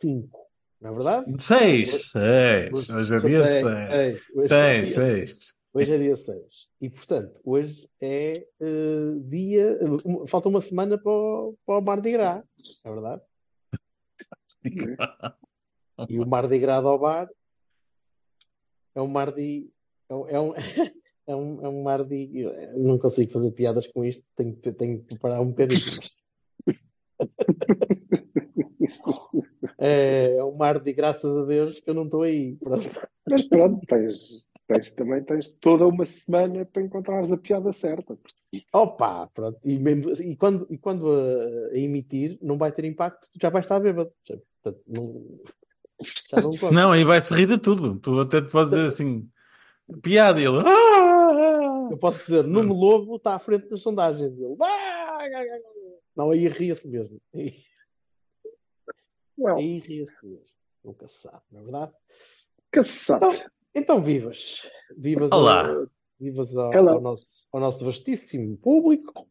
5, não é verdade? Seis, seis. Hoje é dia Sei, seis. é Seis, dia- seis. Hoje é dia 6. E, portanto, hoje é eh, dia. um- falta uma semana para o, para o Mardi Gras, não é verdade? E o Mardi Gras ao bar é um Mardi. É um, é um, é um, é um Mardi. eu Não consigo fazer piadas com isto, tenho, que- tenho que preparar um bocadinho. É, é um Mardi, graças a Deus, que eu não estou aí. Pronto. Mas pronto, tens, tens, também tens toda uma semana para encontrares a piada certa. Opa, pronto. E, mesmo, e quando, e quando a, a emitir, não vai ter impacto, tu já vais estar bêbado. Já, portanto, não, já não. Não, aí vai-se rir de tudo. Tu até te podes dizer assim, piada ele. "Ah!" Eu posso dizer, Nuno Lobo está à frente das sondagens. Ele, "Ah!" não, aí ria-se mesmo. Aí ria-se mesmo. Nunca se sabe, não é verdade? que se sabe. Então, então vivas. Vivas, Olá. ao, vivas ao, Hello. ao nosso, ao nosso vastíssimo público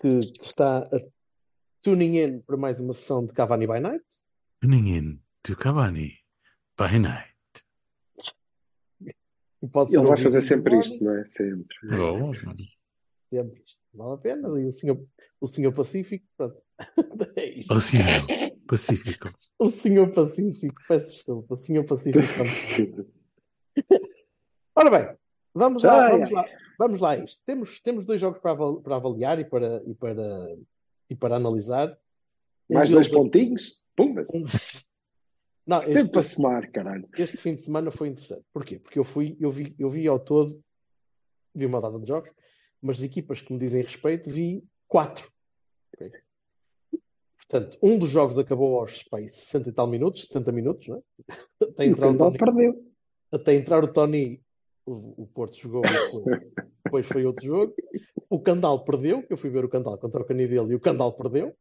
que, que está a tuning in para mais uma sessão de Cavani by Night. Tuning in to Cavani by night. E pode Ele vai fazer sempre isto, não é? Sempre. Oh, sempre isto. Vale a pena. E o senhor, o senhor Pacífico, pronto. É isto. Oceano Pacífico. O senhor Pacífico, peço desculpa, o senhor Pacífico. Ora bem, vamos lá, Ah, vamos lá, vamos lá a isto. Temos, temos dois jogos para, aval- para avaliar e para, e para, e para analisar. Mais dois pontinhos? Pumas. um- Não, Tempo este, para somar, caralho. este fim de semana foi interessante. Porquê? Porque eu fui, eu vi, eu vi ao todo, vi uma data de jogos, mas de equipas que me dizem respeito, vi quatro. Ok? Portanto, um dos jogos acabou aos pá, aí, 60 e tal minutos, 70 minutos, não é? Até o entrar o Candal Tony, perdeu. até entrar o Tony, o, o Porto jogou, depois, depois foi outro jogo. O Candal perdeu, eu fui ver o Candal contra o Canidelo e o Candal perdeu.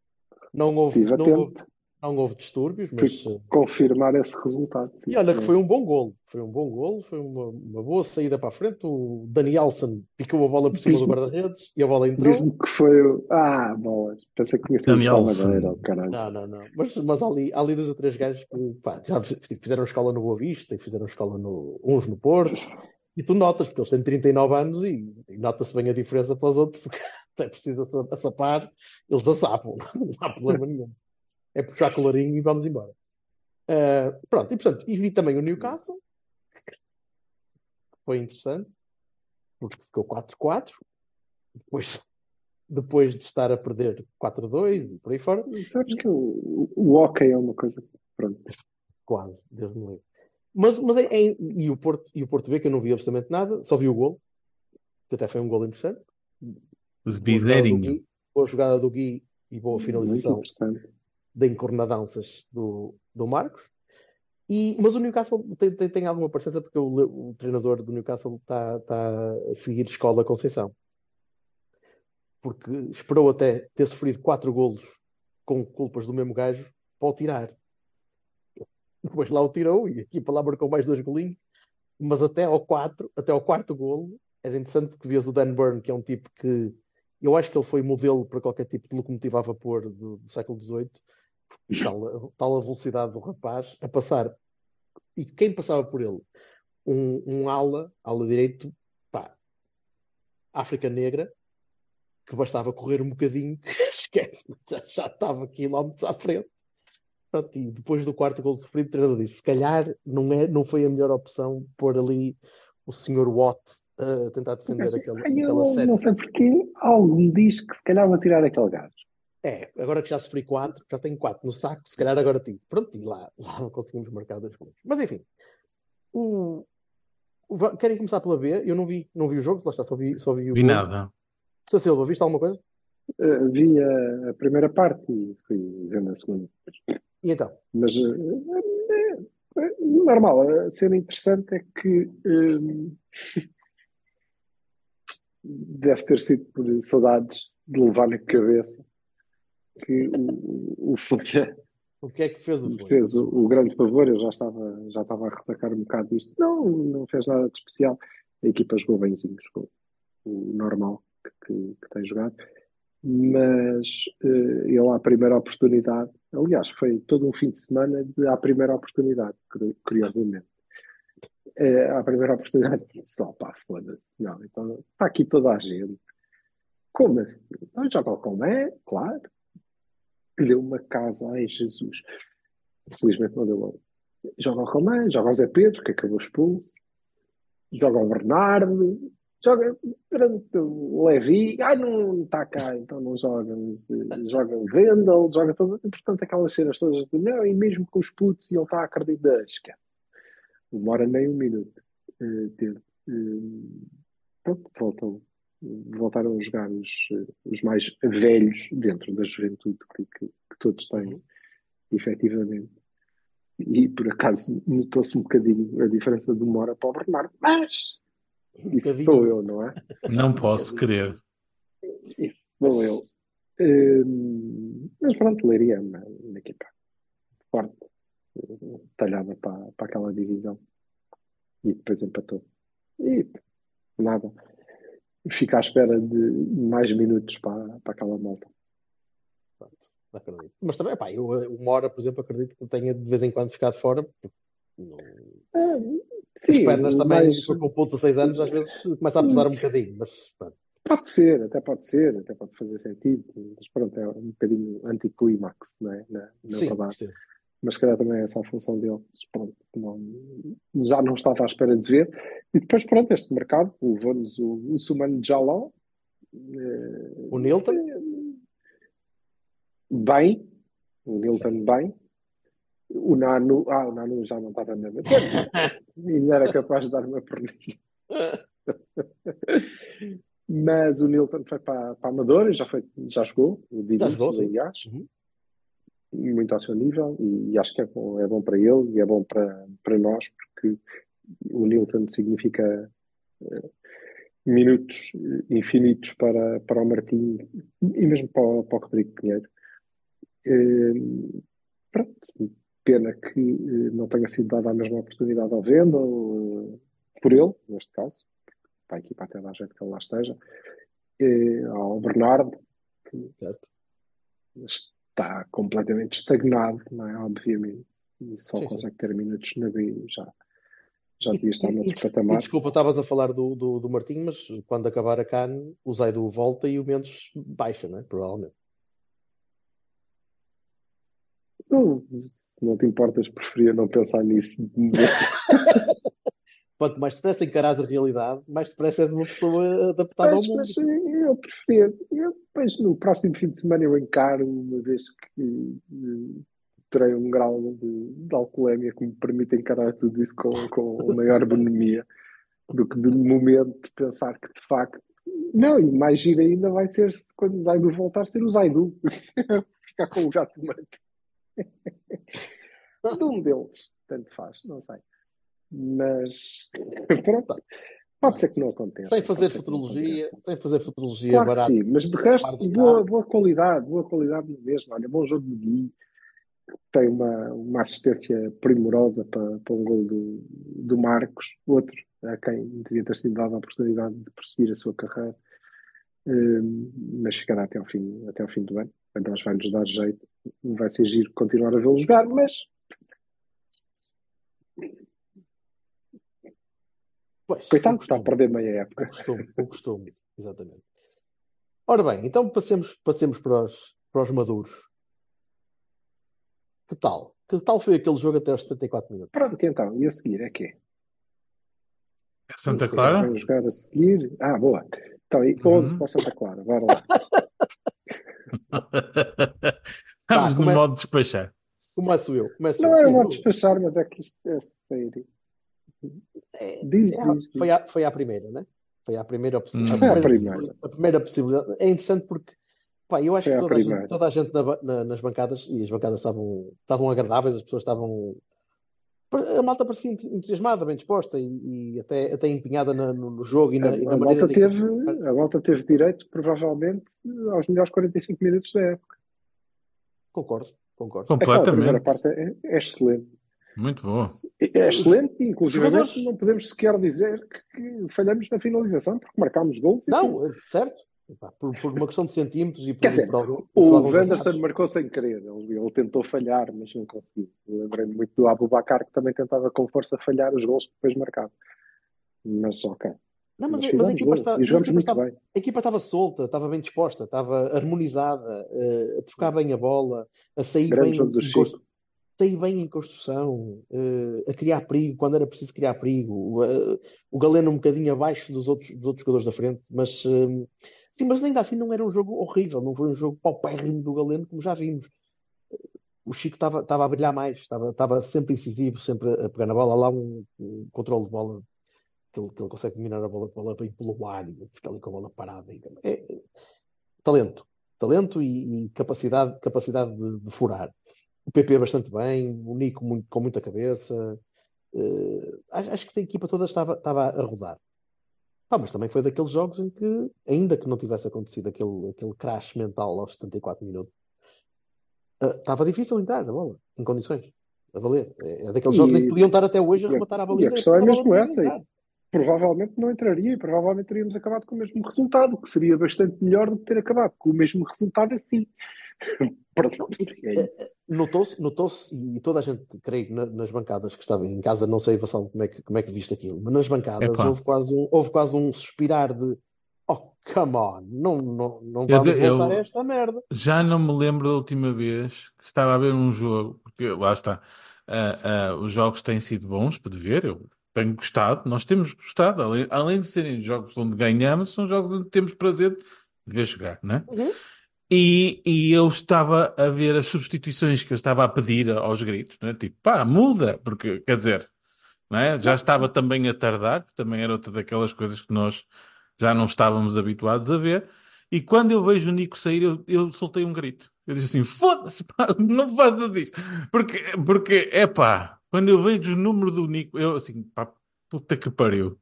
Não houve, não houve. Não houve distúrbios, mas. eh, Confirmar esse resultado. sim, e olha que foi um bom golo, foi um bom golo, foi uma, uma boa saída para a frente. O Danielson picou a bola por cima do guarda-redes e a bola entrou. Diz-me que foi o. Ah, bolas. Pensei que tinha sido oh, caralho. Não, não, não. Mas, mas há ali, ali dois ou três gajos que pá, já fizeram escola no Boa Vista e fizeram escola no, uns no Porto. E tu notas, porque eles têm 39 anos e, e nota-se bem a diferença para os outros, porque se é preciso assa- assapar, eles assapam, não há problema nenhum. É puxar colorinho e vamos embora. Ah, pronto, e portanto, e vi também o Newcastle, foi interessante, porque ficou 4-4, depois, depois de estar a perder 4-2 e por aí fora. Sabes que o, o hockey é uma coisa. Pronto. Quase, Deus me livre. Mas, mas é, é- e, o Porto, e o Porto B, que eu não vi absolutamente nada, só vi o golo, que até foi um golo interessante. Os Boa jogada do. Gui, boa jogada do Gui e boa Muito finalização interessante. Da encornadanças do, do Marcos. E, mas o Newcastle tem, tem, tem alguma parecença porque o, o treinador do Newcastle está está a seguir escola Conceição. Porque esperou até ter sofrido quatro golos com culpas do mesmo gajo para o tirar. Depois lá o tirou e a equipa lá marcou mais dois golinhos. Mas até ao, quatro, até ao quarto golo era interessante porque vias o Dan Burn, que é um tipo que eu acho que ele foi modelo para qualquer tipo de locomotiva a vapor do, do século XVIII. Tal, tal a velocidade do rapaz a passar. E quem passava por ele? Um, um ala, ala direito, pá, África Negra, que bastava correr um bocadinho, que esquece, já, já estava quilómetros à frente. Pronto, e depois do quarto gol sofrido, o treinador disse: se calhar não, é, não foi a melhor opção pôr ali o Sr. Watt a tentar defender Mas, aquela, aquela série. não sei porque algo me diz que se calhar vou tirar aquele gajo. É, agora que já sofri quatro, já tenho quatro no saco, se calhar agora tiro. Pronto, e lá, lá não conseguimos marcar dois gols. Mas enfim, o, Va- Querem começar pela B? Eu não vi, não vi o jogo, lá está, só vi, só vi o Vi gol. nada. Sr. Silva, viste alguma coisa? Eh, vi a, a primeira parte e fui vendo a segunda. E então? Mas eh, é, é normal. A cena interessante é que eh, deve ter sido por saudades de levar na cabeça que o, o Folha O que é que fez o Folha? fez o, o grande favor. Eu já estava, já estava a ressacar um bocado disto. Não, não fez nada de especial. A equipa jogou benzinho, jogou o normal que, que, que tem jogado. Mas eh, ele, à primeira oportunidade, aliás, foi todo um fim de semana de à primeira oportunidade, curi- curiosamente. Eh, à primeira oportunidade, disse: oh, pá, foda-se, não, então está aqui toda a gente. Como assim? Então joga com é, claro. Deu uma casa, ai Jesus. Felizmente não deu gol. Joga o Romã, joga o Zé Pedro, que acabou expulso, joga o Bernardo, joga durante o Levi, ai não está cá, então não joga, mas, eh, joga o Vendel, joga todo, portanto aquelas cenas todas de não, e mesmo com os putos e ele está a acreditar, esquece. Demora nem um minuto. eh, teve. Eh, pronto, voltaram a jogar os, eh, os mais velhos dentro da juventude que, que, que todos têm, Uhum. efetivamente. E por acaso notou-se um bocadinho a diferença de uma hora para o Bernardo, mas isso bocadinho. sou eu, não é? Não posso crer. Isso sou eu. Hum, mas pronto, Leiria é uma, uma equipa forte, talhada para, para aquela divisão. E depois empatou. E nada. Fica à espera de mais minutos para, para aquela malta. Acredito. Mas também, pá, eu eh, uma hora, por exemplo, acredito que tenha de vez em quando ficado fora, não- Sim, as pernas também, mais- com o ponto de 6 anos, às vezes começa a pesar um bocadinho, mas pronto. Pode ser, até pode ser, até pode fazer sentido, mas pronto, é um bocadinho anticlímax, não é? Na, na Sim, verdade. Mas se calhar também é essa a função dele. Pronto, não- já não estava à espera de ver. E depois, pronto, este mercado levou-nos o, o Sumano Jaló. eh, O Nilton? Bem, o Nilton bem. O Nanu, ah, o Nanu já não estava mesmo. E ainda era capaz de dar uma perninha. Mas o Nilton foi para, para a Amadora, já, foi, já jogou, o Diniz, aliás, Uhum. Muito ao seu nível, e, acho que é bom, é bom para ele e é bom para, para nós, porque o Nilton significa eh, minutos eh, infinitos para, para o Martim e mesmo para, o- para o Rodrigo Pinheiro. Eh, pronto, pena que não tenha sido dada a mesma oportunidade ao Venda, ou, por ele, neste caso, para a equipa até dar jeito que ele lá esteja, ao Bernardo, que Certo. Está completamente estagnado, não é? Obviamente, e só Sim, sim. consegue ter minutos na B, já, já devia estar noutro e, e patamar. desculpa, estavas a falar do, do, do Martim, mas quando acabar a CAN, o Zaidu volta e o Mendes baixa, não é? Provavelmente. Não, se não te importas, preferia não pensar nisso. de. Quanto mais depressa encarares a realidade, mais depressa és uma pessoa adaptada ao Mas, mundo. mas eu preferia. Eu, depois, no próximo fim de semana, eu encaro, uma vez que eh, terei um grau de, de alcoolemia que me permite encarar tudo isso com, com maior bonomia do que de momento pensar que de facto. Não, e mais giro ainda vai ser se quando o Zaidu voltar, ser o Zaidu. Ficar com o gato branco. De um deles, tanto faz, não sei. Mas pronto, pode ser que não aconteça. Sem fazer futurologia, sem fazer futurologia Claro barata. sim, mas de resto, boa, boa qualidade, boa qualidade mesmo. Olha, bom jogo de Gui, tem uma, uma assistência primorosa para, para um gol do, do Marcos, outro a quem devia ter sido dada a oportunidade de prosseguir a sua carreira, Hum, mas ficará até ao fim, até ao fim do ano. Nós vai-nos dar jeito, vai ser giro continuar a vê-lo jogar, mas Pois, coitado, o está a perder meia o época. costume, o costume, exatamente. Ora bem, então passemos, passemos para, os, para os maduros. Que tal? Que tal foi aquele jogo até aos 74 minutos? Pronto, então, e a seguir é quê? É Santa Clara? Vamos jogar a seguir. Ah, boa. Então, e Uhum. 11 para o Santa Clara, bora lá. Estamos no como é- modo de despachar. Começo eu, começo Não eu. era um eu- despachar, mas é que isto é sério. Diz, é a- diz, foi, à, foi à primeira, né? Foi à primeira, possi- Hum. a primeira, primeira. a primeira possibilidade. É interessante porque pá, eu acho Foi que toda a gente, primeira. toda a gente na na- nas bancadas, e as bancadas estavam, estavam agradáveis, as pessoas estavam. A malta parecia ent- entusiasmada, bem disposta e, e até, até empenhada na- no, no jogo e A, na, e na a maneira malta de teve, a malta teve direito, provavelmente, aos melhores 45 minutos da época. Concordo, concordo. Aquela primeira Completamente. parte é, é excelente. Muito boa. É é excelente, inclusive jogadores- não podemos sequer dizer que, que falhamos na finalização, porque marcámos gols e. Não, é certo? Por, por uma questão de centímetros e por, Quer dizer, por por O Wanderson azares. marcou sem querer, ele, ele tentou falhar, mas não conseguiu. Lembrei-me muito do Abubacar, que também tentava com força falhar os gols que depois marcava. Mas ok. Não, mas, Mas a- mas a equipa gols está, e a equipa muito estava, bem. a equipa estava solta, estava bem disposta, estava harmonizada, eh, a trocar bem a bola, a sair Grande bem jogo do Chico. Sair bem em construção, eh, a criar perigo quando era preciso criar perigo. Eh, o Galeno um bocadinho abaixo dos outros, dos outros jogadores da frente, mas eh, sim, mas ainda assim não era um jogo horrível, não foi um jogo paupérrimo do Galeno, como já vimos. O Chico estava a brilhar mais, estava sempre incisivo, sempre a pegar na bola, lá um, um controle de bola que ele, que ele consegue dominar a bola, a bola bem pelo ar e fica ali com a bola parada. É, é talento, talento e, e capacidade, capacidade de, de furar. O PP bastante bem, o Nico muito- com muita cabeça. Eh, acho, acho que a equipa toda estava, estava a rodar. Pá, mas também foi daqueles jogos em que, ainda que não tivesse acontecido aquele, aquele crash mental aos 74 minutos, eh, estava difícil entrar na bola, em condições, a valer. É, é daqueles E- jogos em que podiam estar até hoje a a- rematar a e a baliza. questão é mesmo essa, entrar. Provavelmente não entraria e provavelmente teríamos acabado com o mesmo resultado, que seria bastante melhor do que ter acabado com o mesmo resultado assim. Perdão, é isso. Notou-se, notou-se, e toda a gente, creio, na- nas bancadas que estava em casa, não sei, Vassal, como é que, como é que viste aquilo, mas nas bancadas Epá. houve quase um, houve quase um suspirar de oh, come on, não, não, não Eu vamos eu- voltar a esta merda. Já não me lembro da última vez que estava a ver um jogo, porque lá está, ah, ah, os jogos têm sido bons para ver, eu tenho gostado, nós temos gostado, além, além de serem jogos onde ganhamos, são jogos onde temos prazer de ver jogar, né? Uhum. E, e eu estava a ver as substituições que eu estava a pedir aos gritos, né? Tipo, pá, muda, porque, quer dizer, né? Já estava também a tardar, também era outra daquelas coisas que nós já não estávamos habituados a ver. E quando eu vejo o Nico sair, eu, eu soltei um grito. Eu disse assim: foda-se, não faças isto. Porque, porque, é pá, quando eu vejo o número do Nico, eu assim, pá, puta que pariu.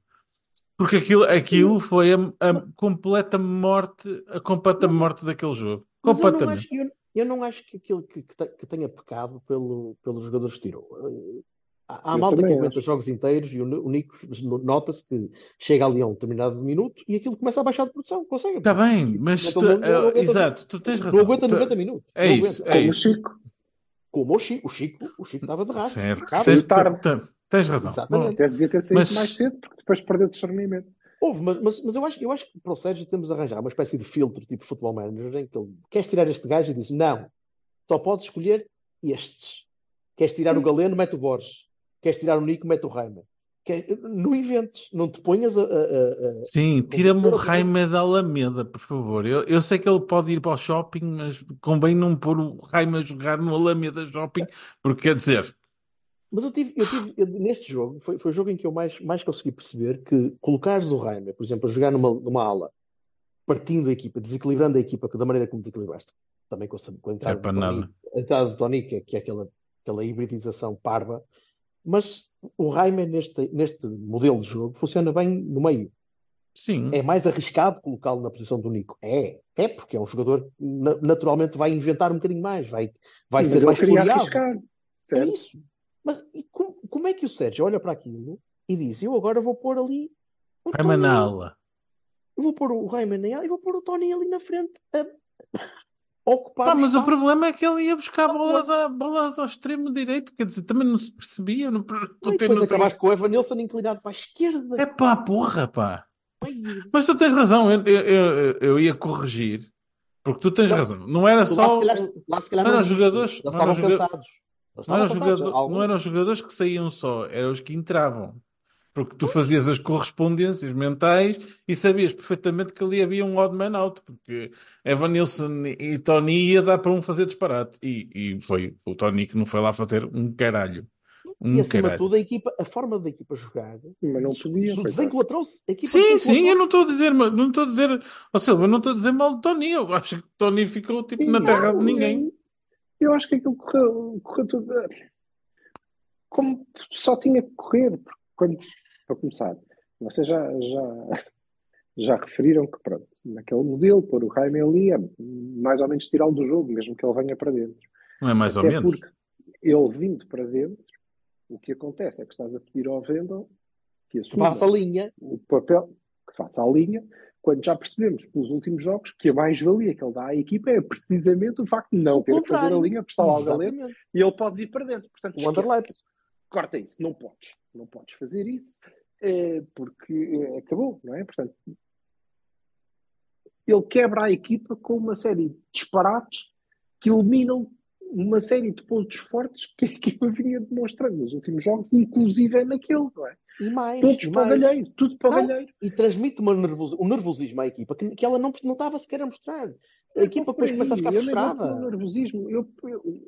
Porque aquilo, aquilo foi a, a completa morte, a completa morte daquele jogo. Mas eu não Completamente. acho, eu, eu não acho que aquilo que, que, te- que tenha pecado pelo, pelos jogadores que tirou. Eh, Há, há Eu malta que aguenta jogos inteiros e o, Ni- o Nico nota-se que chega ali a um determinado minuto e aquilo começa a baixar de produção. Consegue? Está bem, mas Então tu- não- não- não aguenta- exato, tu tens Não razão. aguenta Tu- 90 minutos. É Não isso, aguenta. é Como o isso. Chico, Como o Chico. O Chico, o Chico estava de rastro. Certo. Impecável. Tens, razão. Exatamente. devia ter saído Mas- mais cedo, porque depois perdeu discernimento. Houve, mas, mas, mas eu, acho, eu acho que para o Sérgio temos de arranjar uma espécie de filtro, tipo futebol manager, em que ele queres tirar este gajo e diz: Não, só podes escolher estes. Queres tirar o Galeno, mete o Borges. Queres tirar o Nico, mete o Reimer. Quer- Não inventes, não te ponhas a. a- a- Sim, tira-me o Jaime da Alameda, por favor. Eu, eu sei que ele pode ir para o shopping, mas convém não pôr o Jaime a jogar no Alameda Shopping, porque quer dizer, Mas eu tive, eu tive eu- neste jogo, foi, foi o jogo em que eu mais, mais consegui perceber que colocares o Reimer, por exemplo, a jogar numa, numa ala, partindo a equipa, desequilibrando a equipa da maneira como desequilibraste, também com, a- com a entrada para do Tony, a entrada do Tony, que é, que é aquela, aquela hibridização parva, mas o Reimer neste, neste modelo de jogo funciona bem no meio. sim, É mais arriscado colocá-lo na posição do Nico. É, é porque é um jogador que na- naturalmente vai inventar um bocadinho mais, vai, vai Mas ser mais arriscar. É isso. Mas e como, é que o Sérgio olha para aquilo e diz: Eu agora vou pôr ali o Tony, na ala. eu vou pôr o Raiman na e vou pôr o Tony ali na frente a, ocupar mas o problema é que ele ia buscar bolas, a, bolas ao extremo direito, quer dizer, também não se percebia. Não, E não depois tem noção. acabaste com o Evan Nilsson inclinado para a esquerda. É pá, porra, pá. Mas tu tens razão, eu, eu, eu, ia corrigir, porque tu tens razão. Não era só. lá se calhar não eram jogadores- Eles estavam cansados. Não eram, jogador- Alguns- não eram jogadores que saíam só, eram os que entravam. Porque tu fazias as correspondências mentais e sabias perfeitamente que ali havia um odd man out, porque Evan Nilsson e Tony ia dar para um fazer disparate. E, e foi o Tony que não foi lá fazer um caralho. e Um acima de caralho. tudo, a equipa, a forma da equipa jogar Mas não podia. A equipa Sim, sim, eu não estou a dizer, não estou a dizer, ó Silva, eu não estou a dizer mal de Tony. Eu acho que Tony ficou tipo na terra de Não, ninguém. Eu acho que aquilo correu, correu tudo. Como só tinha que correr. porque Quando, para começar, vocês já, já, já referiram que, pronto, naquele modelo, pôr o Jaime ali é mais ou menos tirá-lo do jogo, mesmo que ele venha para dentro. Não é mais ou Até menos? porque ele vindo para dentro, o que acontece é que estás a pedir ao Vendel que assuma Faça a linha. o papel, que faça a linha, quando já percebemos pelos últimos jogos que a mais-valia que ele dá à equipa é precisamente o facto de não O ter que fazer a linha, prestar lá o galete Exatamente. e ele pode vir para dentro. Portanto, O underlap. corta isso, não podes, não podes fazer isso, eh, porque eh, acabou, não é? Portanto, ele quebra a equipa com uma série de disparates que eliminam uma série de pontos fortes que a equipa vinha demonstrando nos últimos jogos, inclusive é naquele, não é? E mais. Todos e para o mais. galheiro, tudo para o Não. galheiro. E transmite uma nervoso, um nervosismo à equipa que, que ela não, não estava sequer a mostrar. A equipa depois começa a ficar Eu frustrada. nervosismo. Eu, eu-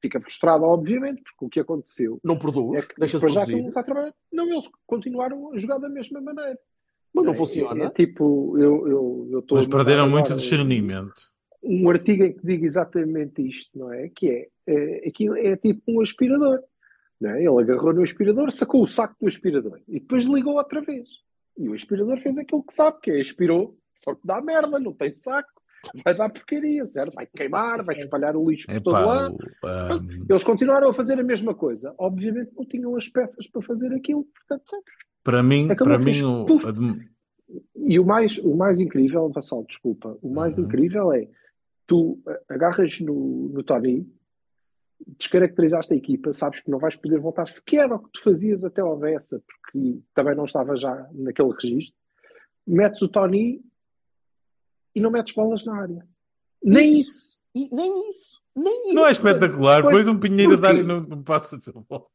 fica frustrada, obviamente, porque o que aconteceu Não produz, é que deixa de já que não está a trabalhar. Não, eles continuaram a jogar da mesma maneira. Mas não É- funciona. É, tipo, eu eu eu estou Mas perderam muito agora discernimento. Um, um artigo em que diga exatamente isto, não é? Que é, é aquilo é tipo um aspirador. Não é? Ele agarrou no aspirador, sacou o saco do aspirador e depois ligou outra vez. E o aspirador fez aquilo que sabe, que é aspirou, só que dá merda, não tem saco, vai dar porcaria, certo? Vai queimar, vai espalhar o lixo por todo lado. o, ahm, Eles continuaram a fazer a mesma coisa. Obviamente não tinham as peças para fazer aquilo, portanto, para mim, Acabou, para mim o, E o mais, o mais incrível, Vassal, desculpa, o mais Uhum. incrível é tu agarras no, no Tony, descaracterizaste a equipa, sabes que não vais poder voltar sequer ao que tu fazias até ao Bessa, porque também não estava já naquele registro. Metes o Tony e não metes bolas na área. Nem isso. E nem isso. Nem isso. não é espetacular, Pois, depois um pinheiro a dar porque- e não, não passa de bola.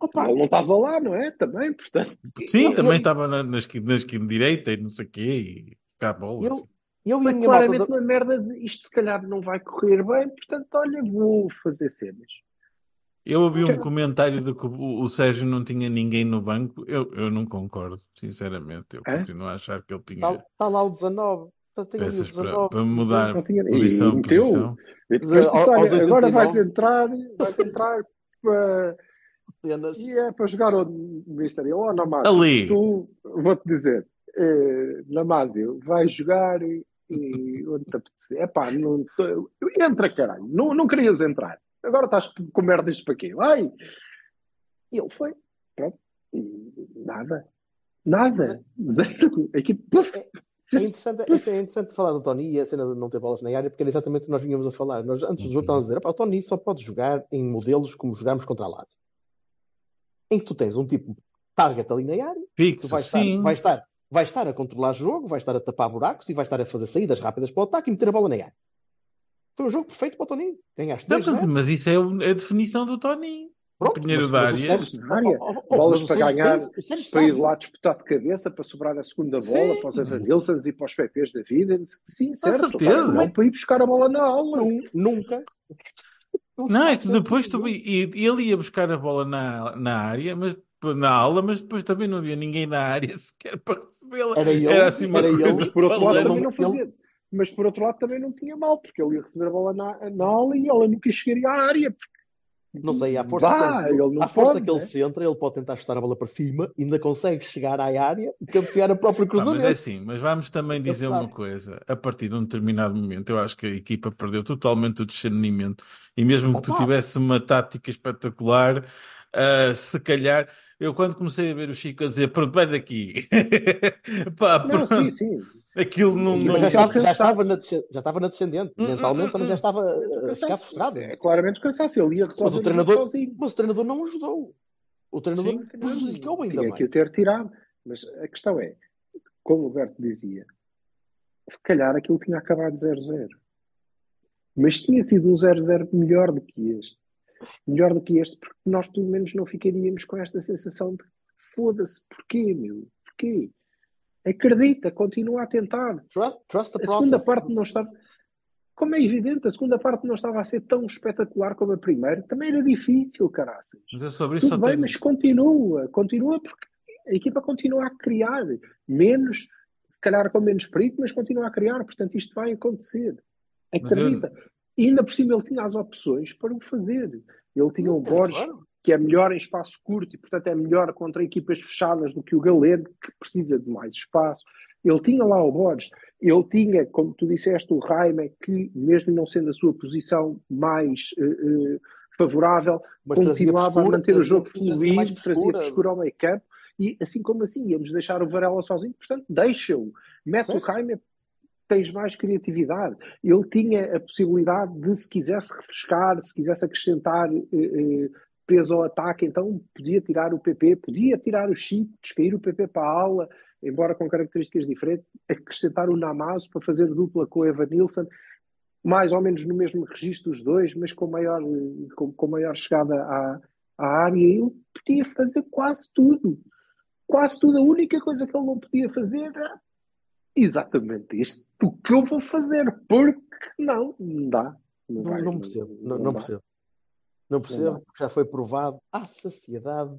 Opa, Ele não estava lá, não é? Também, portanto. Sim, eu- também eu- estava na, na, esquina, na esquina direita e não sei o quê, e cá a bola. eu, assim. Eu e a minha malta claramente da- uma merda de isto se calhar não vai correr bem, portanto, olha, vou fazer cenas. Eu ouvi um comentário de que o, o Sérgio não tinha ninguém no banco. Eu, eu não concordo, sinceramente. Eu É? continuo a achar que ele tinha Está tá lá o 19. Tá- o peças para, 19. para mudar Não tinha- e posição, posição. E depois aos olha, agora 89. vais entrar, vais entrar para, e é para jogar o Mister. Oh, Namásio, Ali. tu, vou-te dizer, eh, Namásio, vais jogar e, onde te apetecer. Epá, não, tô- entra, caralho, não, não querias entrar. Agora estás com merdas para quê? Vai! E ele foi. Pronto. E nada. Nada. Zero. A equipe, puf, É interessante, é, é interessante falar do Tony e a cena de não ter bolas na área, porque era exatamente o que nós vinhamos a falar. Nós, antes do jogo, estávamos a dizer: "Epá, o Tony só pode jogar em modelos como jogámos contra a Lazio, em que tu tens um tipo target ali na área, tu Fixo, vais estar, vais, estar, vais estar a controlar o jogo, vais estar a tapar buracos e vais estar a fazer saídas rápidas para o ataque e meter a bola na área. Foi um jogo perfeito para o Tony. Ganhaste Não, 2 mas, mas isso é é a definição do Tony. O Pronto, Pinheiro mas- da área. Oh, oh, oh, Bolas para ganhar, para ir lá disputar de cabeça, para sobrar a segunda bola, Sim. para os Evan Nilssons e para os PPs da vida. Sim, Com certo. certeza. Pá, Não para ir buscar a bola na aula. Nun- Nunca. Não, é que depois tu, ele ia buscar a bola na, na área, mas na aula, mas depois também não havia ninguém na área sequer para recebê-la. Era ele, Era assim uma era ele, coisa Mas por outro lado Ele também não- não fazia. Mas por outro lado também não tinha mal, porque ele ia receber a bola na, na aula e ela nunca chegaria à área. Não sei, à força, Vá, que, ele, ele não à força pode, que ele né? centra, ele pode tentar chutar a bola para cima, ainda consegue chegar à área e cabecear a próprio Pá, mas cruzamento. é assim, mas vamos também dizer Ele uma coisa. A partir de um determinado momento, eu acho que a equipa perdeu totalmente o discernimento. E mesmo que tu tivesse uma tática espetacular, ah, se calhar, eu quando comecei a ver o Chico a dizer, pronto, vai daqui. Pá, Não, pronto, sim, sim. aquilo não. Não- já estava, já, estava na descendente, já estava na descendente. Hum, hum, Mentalmente também já hum. estava a ficar frustrado. É claramente cansaço. Ele ia Mas o o treinador, sozinho. mas o treinador não ajudou. O treinador Sim. prejudicou ainda Tinha mais. que o ter tirado. Mas a questão é, como o Berto dizia, se calhar aquilo tinha acabado 0-0. Mas tinha sido um 0-0 melhor do que este. Melhor do que este, porque nós pelo menos não ficaríamos com esta sensação de foda-se, porquê, meu? Porquê? Acredita, continua a tentar. Trust, trust the A segunda process. parte não está. como é evidente, a segunda parte não estava a ser tão espetacular como a primeira. Também era difícil, caraças. Mas eu sobre isso Tudo só bem, tenho. mas continua, continua porque a equipa continua a criar. Menos, se calhar com menos perigo, mas continua a criar. Portanto, isto vai acontecer. Mas eu- Acredita. E ainda por cima ele tinha as opções para o fazer. Ele tinha o Hum, Borges, claro. que é melhor em espaço curto e, portanto, é melhor contra equipas fechadas do que o Galeno, que precisa de mais espaço. Ele tinha lá o Borges. Ele tinha, como tu disseste, o Raime, que, mesmo não sendo a sua posição mais eh, eh, favorável, Mas continuava a frescura, manter o jogo fluido, trazia frescura ao meio campo. E assim como assim, íamos deixar o Varela sozinho, portanto, deixa-o. Mete Certo. o Raime, tens mais criatividade. Ele tinha a possibilidade de, se quisesse refrescar, se quisesse acrescentar eh, eh, peso ao ataque, então podia tirar o PP, podia tirar o Chico, descair o PP para a aula, embora com características diferentes, acrescentar o Namazo para fazer dupla com o Evan Nilsson, mais ou menos no mesmo registro os dois, mas com maior, com, com maior chegada à, à área. Ele podia fazer quase tudo. Quase tudo. A única coisa que ele não podia fazer era exatamente isto o que eu vou fazer, porque não, não dá. Não, Não, vai, não percebo, não, não percebo. Não percebo, dá. porque já foi provado à saciedade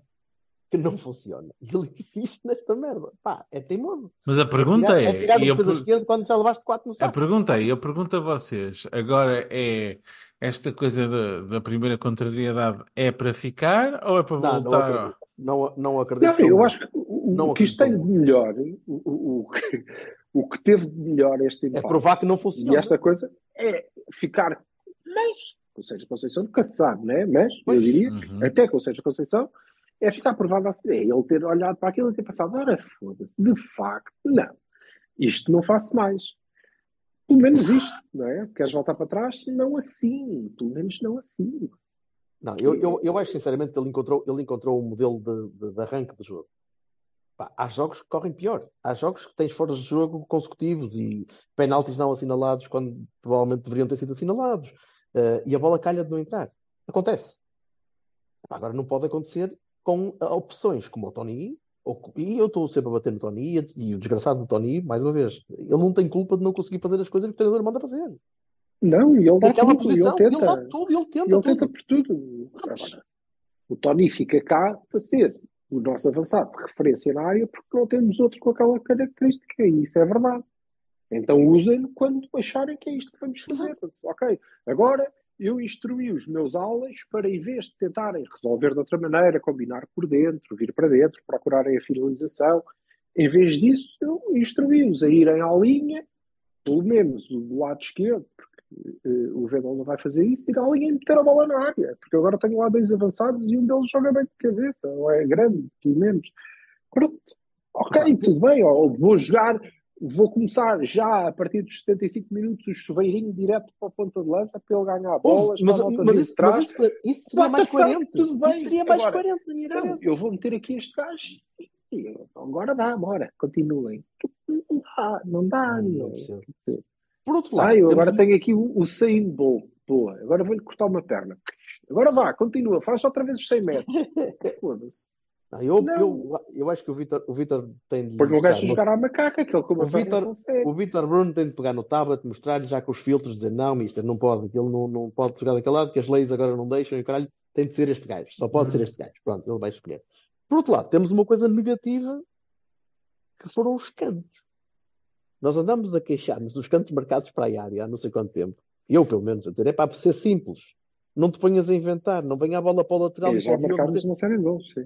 que não funciona. E ele insiste nesta merda. Pá, é teimoso. Mas a pergunta é, é, tirar, é tirar e eu per- quando já levaste 4 no a saco. pergunta é, eu pergunto a vocês, agora é esta coisa da, da primeira contrariedade é para ficar ou é para Não, não voltar? acredito. Não, não acredito. Não, eu acho que o, o Não que isto tem de melhor, o, o, o que, o que teve de melhor este É empate provar que não e funciona. esta coisa é ficar mais com o Sérgio Conceição nunca se sabe, né? mas eu Pois. diria, Uhum. até com o Sérgio Conceição, é ficar provado assim, é ele ter olhado para aquilo e ter pensado, ora foda-se, de facto, não, isto não faço mais. Pelo menos isto, não é? Queres voltar para trás? Não assim, pelo menos não assim. Não, eu, eu, eu acho sinceramente que ele encontrou, ele encontrou um modelo de, de, de arranque de jogo. Pá, há jogos que correm pior. Há jogos que tens fora de jogo consecutivos e penaltis não assinalados quando provavelmente deveriam ter sido assinalados. Eh, e a bola calha de não entrar. Acontece. Agora não pode acontecer com ah, opções como o Tony. ou e eu estou sempre a bater no Tony e, e o desgraçado do Tony, mais uma vez, ele não tem culpa de não conseguir fazer as coisas que o treinador manda fazer. Não, e ele dá Naquela tudo, posição, ele ele tenta. dá tudo, ele tenta Ele tudo. tenta por tudo. Agora, o Tony fica cá para ser o nosso avançado de referência na área porque não temos outro com aquela característica e isso é verdade. Então usem-no quando acharem que é isto que vamos fazer. Ok, agora eu instruí os meus aulas para, em vez de tentarem resolver de outra maneira, combinar por dentro, vir para dentro, procurarem a finalização, em vez disso, eu instruí-os a irem à linha, pelo menos do lado esquerdo, porque eh, o Vendel não vai fazer isso, ir e meter a bola na área, porque agora tenho lá dois avançados e um deles joga bem de cabeça, ou é grande, pelo menos. Pronto, ok, tudo bem, ou vou jogar, vou começar já a partir dos 75 minutos o chuveirinho direto para a ponta de lança para ele ganhar bolas, Ouve, mas, mas de isso, mas isso, isso seria mais coerente. Tudo bem. Isso seria mais Agora, coerente na minha cabeça. eu vou meter aqui este gajo e eu, agora dá, bora, continuem. Não dá, não dá. Não, Não, Por outro lado, ah, eu agora um- tenho aqui o, o Sain Bolt. Boa, agora vou-lhe cortar uma perna. Agora vá, continua, faz outra vez os 100 metros. Foda-se. Não, eu, Não. eu, eu acho que o Vitor o Vitor tem de Põe o gajo jogar à macaca, que ele com O consegue. O Vitor Bruno tem de pegar no tablet, mostrar-lhe já com os filtros, dizer não, mister, não pode, que ele não, não pode jogar daquele lado, que as leis agora não deixam e o caralho, tem de ser este gajo, só pode Uhum. ser este gajo. Pronto, ele vai escolher. Por outro lado, temos uma coisa negativa que foram os cantos. Nós andamos a queixar-nos dos cantos marcados para a área há não sei quanto tempo. Eu, pelo menos, a dizer, é para ser simples. Não te ponhas a inventar, não venha a bola para o lateral E e já marcámos uma série de gols, sim.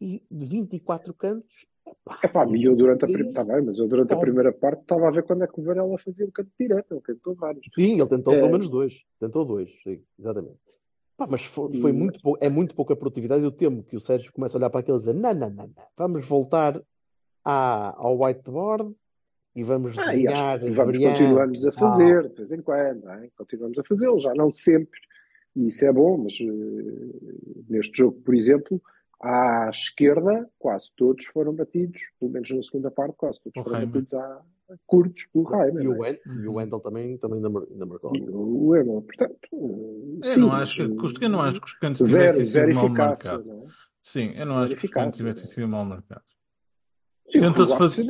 e 24 cantos. Epá, Epá, e eu durante a primeira. Tá mas eu durante a Tá. primeira parte estava a ver quando é que o Varela fazia um canto direto, ele tentou vários. Sim, ele tentou É. pelo menos dois. Tentou dois, sim, exatamente. Pá, mas foi, foi muito pou- é muito pouca produtividade. Eu temo que o Sérgio comece a olhar para aquilo e dizer: não, não, não, não. Vamos voltar à, ao whiteboard e vamos Ah, e desenhar. acho que vamos continuamos a e tal." fazer de vez em quando, é? continuamos a fazê-lo, já não sempre, e isso é bom, mas eh, neste jogo, por exemplo, à esquerda, quase todos foram batidos, pelo menos na segunda parte, quase todos O foram Reimer. batidos a curtos pelo Raime. E o, Wen- e o Wendel também, também ainda, ainda marcou. O Emel, portanto, Eu sim, não acho que, eu não acho que os cantos zero, tivessem zero sido mal marcados. é? Sim, eu não Zero acho que os cantos tivessem sido mal marcados. Tentou-se fazer-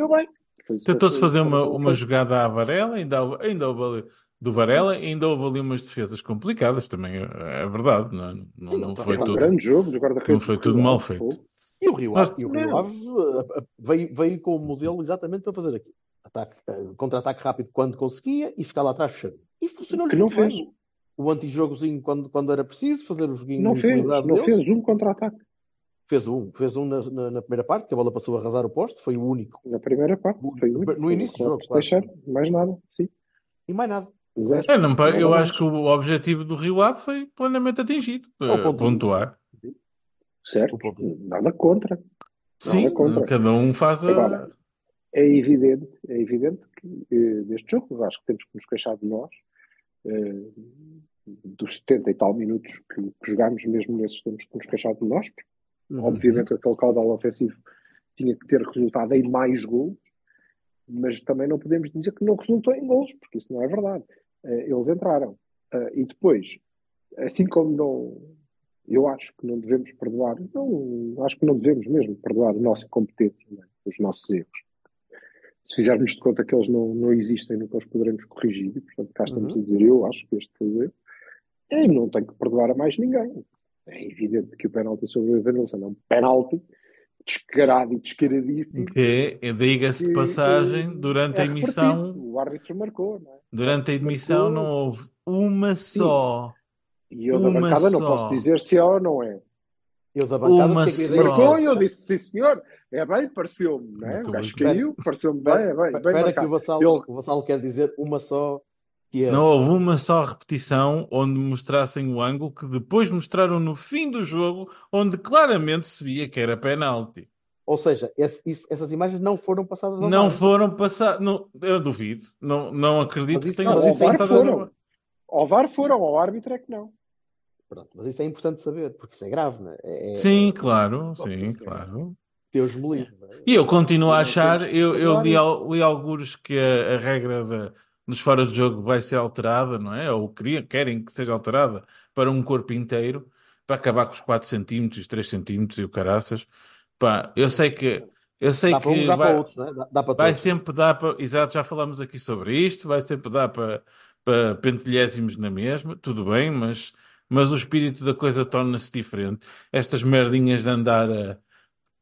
foi- fazer uma, uma jogada à Varela, ainda houve, ainda houve ali do Varela, ainda houve ali umas defesas complicadas, também é, é verdade, não, não, Sim, não não, foi É um tudo, grande jogo não foi do tudo mal feito. E o Rio Ave, e o Rio Não. Ave uh, uh, veio, veio com o modelo exatamente para fazer aquilo. Ataque, uh, contra-ataque rápido quando conseguia e ficar lá atrás fechado. E funcionou Que não muito bem. fez. O antijogozinho quando, quando era preciso, fazer o joguinho Não fez, equilibrado não deles. fez um contra-ataque Fez um, fez um na, na- na primeira parte, que a bola passou a arrasar o posto, foi o único. na primeira parte. No- Foi o único. no início do jogo, claro. Teixeira, mais nada, sim. E mais nada. Zero. Eu, não, eu Nada acho que o objetivo do Rio Ave foi plenamente atingido, Ao eh, ponto. pontuar. Certo? Nada contra. Sim, contra. cada um faz a... Agora, é evidente, é evidente que eh, deste jogo, acho que temos que nos queixar de nós, eh, dos 70 e tal minutos que, que jogámos, mesmo nesses temos que nos queixar de nós, porque Uhum. obviamente aquele caudal ofensivo tinha que ter resultado em mais golos, mas também não podemos dizer que não resultou em golos, porque isso não é verdade. Eh, eles entraram. Eh, e depois, assim como não, eu acho que não devemos perdoar, não, acho que não devemos mesmo perdoar a nossa incompetência, não é? os nossos erros. Se fizermos de conta que eles não, não existem, nunca os poderemos corrigir, e portanto cá estamos Uhum. a dizer, eu acho que este foi o erro, e não tenho que perdoar a mais ninguém. É evidente que o penalti sobre o Evanilson é um penalti descarado e descaradíssimo. Que, é, diga-se de passagem, durante a é emissão, revertido. O árbitro marcou, não é? durante a emissão não houve uma só, E eu da bancada não só. posso dizer se é ou não é. Eu da bancada Uma a só. Marcou e eu disse, sim senhor, é bem, pareceu-me, não é? O gajo caiu, pareceu-me bem, é bem, bem Espera que o marcado. Vassal, Ele- o Vassal quer dizer uma só, é não houve uma só repetição onde mostrassem o ângulo que depois mostraram no fim do jogo, onde claramente se via que era penalti. Ou seja, esse- isso- essas imagens não foram passadas ao Não foram passar, não, eu duvido, não, não acredito que tenham não, sido passadas ao. Ao VAR foram, ao árbitro é que não. Pronto, mas isso é importante saber, porque isso é grave, não é? É- Sim, é- claro, sim, Sim. claro. Deus me livre. E eu continuo a achar, eu, eu li, li alguns que a, a regra da- dos fora de jogo vai ser alterada, não é? Ou queria, querem que seja alterada para um corpo inteiro, para acabar com os 4 centímetros, 3 centímetros e o caraças. Pá, eu sei que, eu sei Dá para que uns, dá vai, para outros, não é? Dá, dá para vai todos. sempre dar para, exato, já falamos aqui sobre isto, vai sempre dar para, para pentelhésimos na mesma, tudo bem, mas, mas o espírito da coisa torna-se diferente. Estas merdinhas de andar a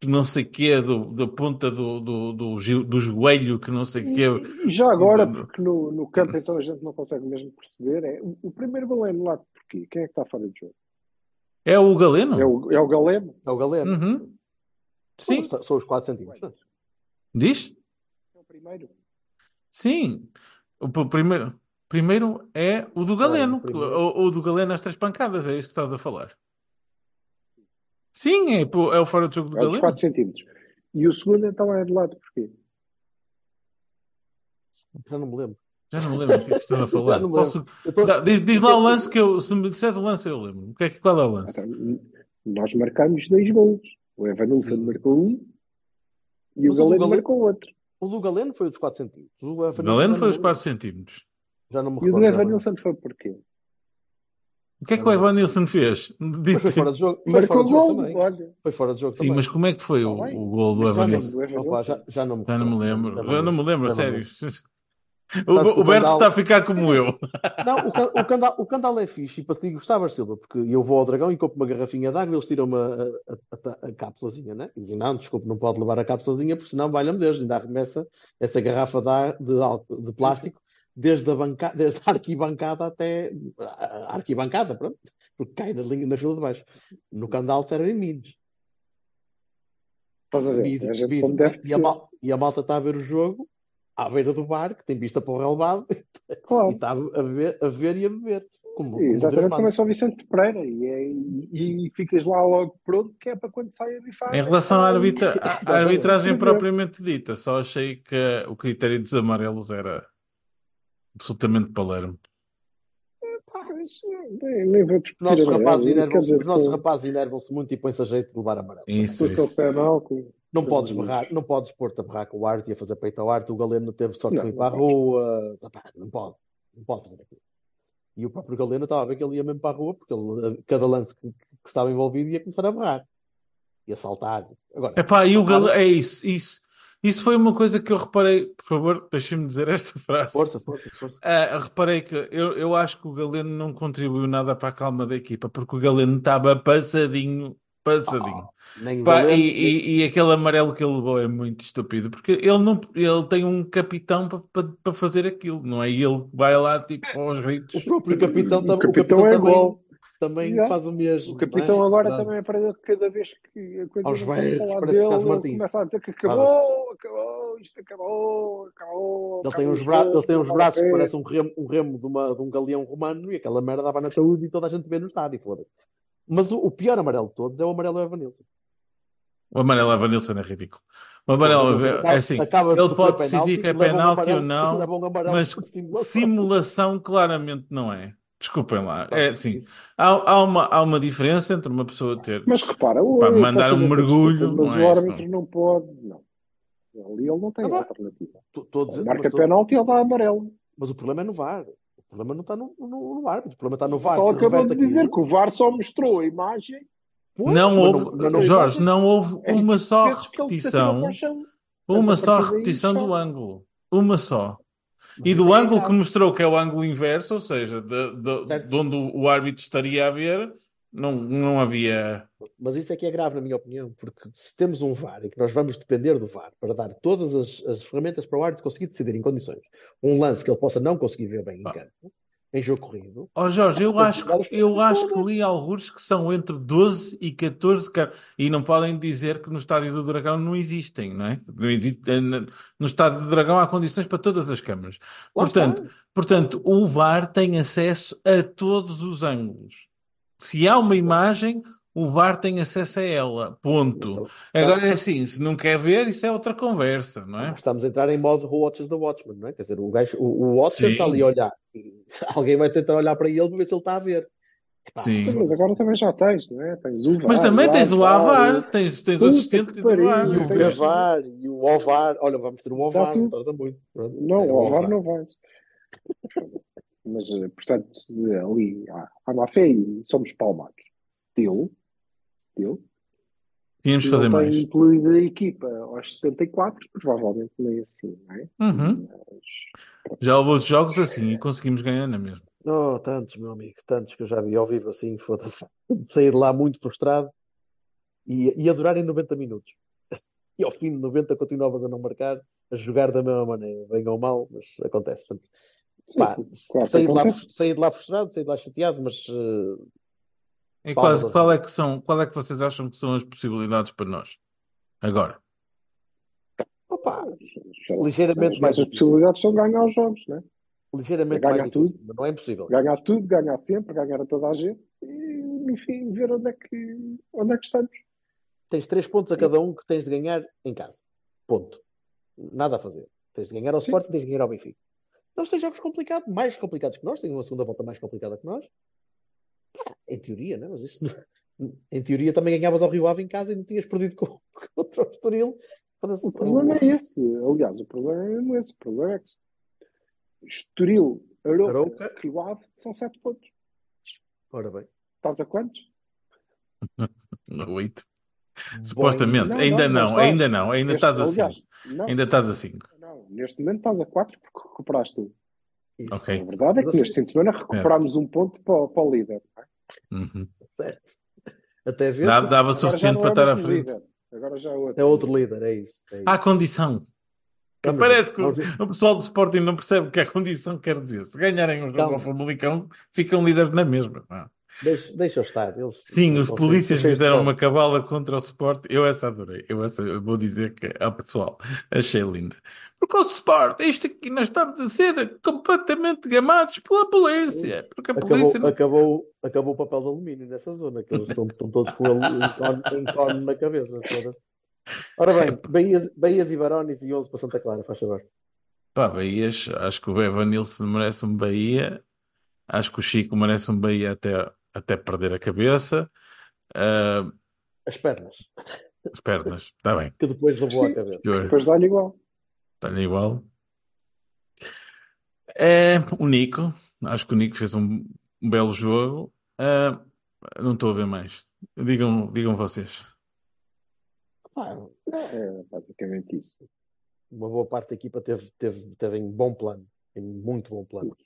não sei quê, do, da ponta do, do, do, do joelho, que não sei quê. E, e já agora, porque no, no campo então a gente não consegue mesmo perceber, é o, o primeiro é anulado porquê? Quem é que está fora de jogo? É o Galeno? É o, é o Galeno? É o Galeno. Uhum. São, Sim, os, são os 4 centímetros. é? diz? É o primeiro. Sim. O p- primeiro, primeiro é o do Qual é o Galeno. O, o do Galeno, as três pancadas, é isso que estás a falar. Sim, é, é o fora de jogo do É dos Galeno. 4 centímetros. E o segundo então é anulado porquê? Já não me lembro. Já não me lembro do que é que estás a falar. Posso- tô- Dá- Diz, diz lá o lance que eu, se me disseres o lance, eu lembro. O que é que, qual é o lance? Então, nós marcamos dois gols. O Evanilson marcou um e o o Galeno Galeno- marcou outro. O do Galeno foi o dos 4 centímetros. O O Galeno foi os me 4 lembro. centímetros. Já não me E o do recordo. Evanilson foi porquê? O que é que o Evanilson fez? Mas foi fora de jogo. Foi Marcou fora de jogo gol, também. Foi fora de jogo Sim, também. mas como é que foi o, gol do Mas Evanilson? Opa, já, já não me Já não me lembro. Já não Eu não me lembro, sério. O, que o o Berto está a ficar como eu. Não, o, can- o, candal, o candal é fixe e para te digo, Gustavo Silva, porque eu vou ao Dragão e compro uma garrafinha de água e eles tiram-me a, a, a, a cápsulazinha, né? E dizem, não, desculpe, não pode levar a cápsulazinha porque senão, valha-me Deus, ainda arremessa essa garrafa de plástico desde a, banca, desde a arquibancada até a arquibancada, pronto, porque cai na, linha, na fila de baixo. No candal servem minis. Estás a ver? Vidro, a gente deve E, a mal- e a malta está a ver o jogo à beira do bar, que tem vista para o relevado, e Claro. está a ver, a ver e a beber. Como, como Exatamente como é. São Vicente Pereira e, é- e, e ficas lá logo pronto que é para quando sai a bifar. Em relação à, arbitra- à- arbitragem propriamente dita, só achei que o critério dos amarelos era absolutamente palermo. Isso Nem, vou Os discutir nossos rapazes enervam-se dizer, os nossos com- rapazes enervam-se muito e põem-se a jeito de levar amarelo. Isso, isso. Não podes os berrar, não podes pôr-te a berrar com o arte e a fazer peito ao arte. O Galeno teve sorte de ir para a rua. Não pode, não pode fazer aquilo. E o próprio Galeno estava a ver que ele ia mesmo para a rua, porque ele, cada lance que, que estava envolvido ia começar a berrar. Ia saltar. Agora, Epá, e o saltar- Galeno, é isso, isso. Isso foi uma coisa que eu reparei. Por favor, deixem-me dizer esta frase. Força, força, força. Ah, reparei que eu, eu acho que o Galeno não contribuiu nada para a calma da equipa, porque o Galeno estava passadinho, passadinho. Nem Pá, Galeno, e, e- e aquele amarelo que ele levou é muito estúpido, porque ele não, ele tem um capitão para fazer aquilo, não é ele que vai lá tipo aos gritos. O próprio capitão, O tam- o capitão capitão é também, igual. Também Yeah. faz o mesmo. O capitão é? agora Verdade. também aprendeu que cada vez que a coisa Aos a falar parece dele, Carlos ele Martins. começa a dizer que acabou, acabou, isto acabou, acabou. Ele tem uns, bra ele tem uns braços que parecem um remo, um remo de, uma, de um galeão romano e aquela merda dava na saúde e toda a gente vê no estádio, foda-se. Mas o, o pior amarelo de todos é o amarelo Evanilson. O amarelo Evanilson é ridículo. O amarelo é assim, acaba ele pode decidir que é um penalti ou não, um mas simulação claramente não é. Desculpem lá. É assim, há, há uma, há uma diferença entre uma pessoa ter. Mas repara, o, Pá, mandar peço um imensa mergulho, desculpa, mas não o é árbitro não pode, não. Ali ele não tem Ah, alternativa. marca to- penalti e ele dá amarelo. mas o problema é no VAR. O problema não está no, no, no árbitro. O problema está no VAR. Só que acabou de dizer que o VAR só mostrou a imagem Pois, Não houve, mas não- Jorge, não houve é uma só repetição, uma só repetição do ângulo. Uma só. E do é ângulo que mostrou que é o ângulo inverso, ou seja, de, de- de onde o árbitro estaria a ver, não, não havia. Mas isso é que é grave, na minha opinião, porque se temos um VAR e que nós vamos depender do VAR para dar todas as, as ferramentas para o árbitro conseguir decidir em condições um lance que ele possa não conseguir ver bem em Ah. campo, em jogo corrido, Ó Jorge, eu acho, eu acho que li alguns que são entre 12 e 14 câmaras. E não podem dizer que no Estádio do Dragão não existem, não é? Não existe, eh, no Estádio do Dragão há condições para todas as câmaras. Lá Portanto, está. portanto, o VAR tem acesso a todos os ângulos. Se há uma imagem, o VAR tem acesso a ela. Ponto. Agora é assim, se não quer ver, isso é outra conversa, não é? Estamos a entrar em modo Who Watches the Watchman, não é? Quer dizer, o, gajo, o, o Watcher Sim. está ali a olhar. Alguém vai tentar olhar para ele para ver se ele está a ver. Epá, Sim. Sim, Mas agora também já tens, não é? Tens o VAR, Mas também tens o AVAR, tens, tens o assistente pariu. VAR. E o VAR, e o OVAR. Olha, vamos ter um OVAR, tudo. tarda muito. Pronto. Não, É, o VAR não vais. Mas, eh, portanto, ali há, há má fé e somos palmados. Still, still, Tínhamos fazer não mais. tem incluído a equipa aos 74, provavelmente nem assim, não é? Uhum. Mas, Já houve outros jogos assim e conseguimos ganhar na mesma. Oh, tantos, meu amigo, tantos que eu já vi ao vivo assim, foda-se, de sair lá muito frustrado e, e a durar em 90 minutos. E ao fim de 90 continuavas a não marcar, a jogar da mesma maneira, bem ou mal, mas acontece. Portanto, sim, pá, sim, claro que saí, de lá, saí de lá frustrado, saí de lá chateado, mas eh, E quase, ao qual é que são, qual é que vocês acham que são as possibilidades para nós? Agora. opa, ligeiramente As mais difícil. possibilidades são ganhar os jogos, não é? Ligeiramente Ganhar mais difícil, mas não é impossível. Ganhar tudo, ganhar sempre, ganhar a toda a gente e, enfim, ver onde é que, onde é que estamos. Tens três pontos a cada um que tens de ganhar em casa. Ponto. Nada a fazer. Tens de ganhar ao Sim. Sporting, tens de ganhar ao Benfica. Não têm jogos complicados, mais complicados que nós, têm uma segunda volta mais complicada que nós. Pá, em teoria, né? Mas isso, não- em teoria também ganhavas ao Rio Ave em casa e não tinhas perdido com- contra o Estoril. O problema é esse. Aliás, o problema é mesmo esse. O problema é que Estoril, Aroca, Arouca. Rio Ave são sete pontos. Ora bem. Estás a quantos? Oito. Supostamente. Não, ainda não, não não, estás. ainda não. Ainda estás a cinco. não, Ainda estás a cinco. não, neste momento estás a quatro porque recuperaste um. Isso, Ok. A verdade é que Mas neste fim de semana recuperámos um ponto para, o- para o líder. não é? Uhum. certo. Até ver Dá- se Dava suficiente para é estar à frente. líder. Agora já é outro. é outro líder, é isso. É isso. Há condição. Que Vamos parece ver, que o, o pessoal do Sporting não percebe o que a condição quer dizer. Se ganharem o jogo Calma. ao Famalicão, ficam líderes na mesma. não é? Deixa, deixa eu estar. Eles, Sim, os polícias fizeram uma cabala contra o Sport. Eu essa adorei. Eu essa eu vou dizer que ao pessoal achei linda. Porque o Sport, isto aqui nós estamos a ser completamente gamados pela polícia. Porque a Acabou, polícia não... acabou, acabou o papel de alumínio nessa zona, que eles estão, estão todos com em cone, na cabeça. Ora bem, Bahias, Bahias e Barões e 11 para Santa Clara, faz favor. Pá, Bahias, acho que o Evanilson merece um Bahia. Acho que o Chico merece um Bahia até, até perder a cabeça. Ah, As pernas, as pernas, está bem. que depois levou à cabeça. Senhor, Depois dá-lhe igual. está igual. É, o Nico, acho que o Nico fez um, um belo jogo. Ah, não estou a ver mais. Digam, digam vocês. Pá, É basicamente isso. uma boa parte da equipa teve, teve, teve em bom plano, em muito bom plano.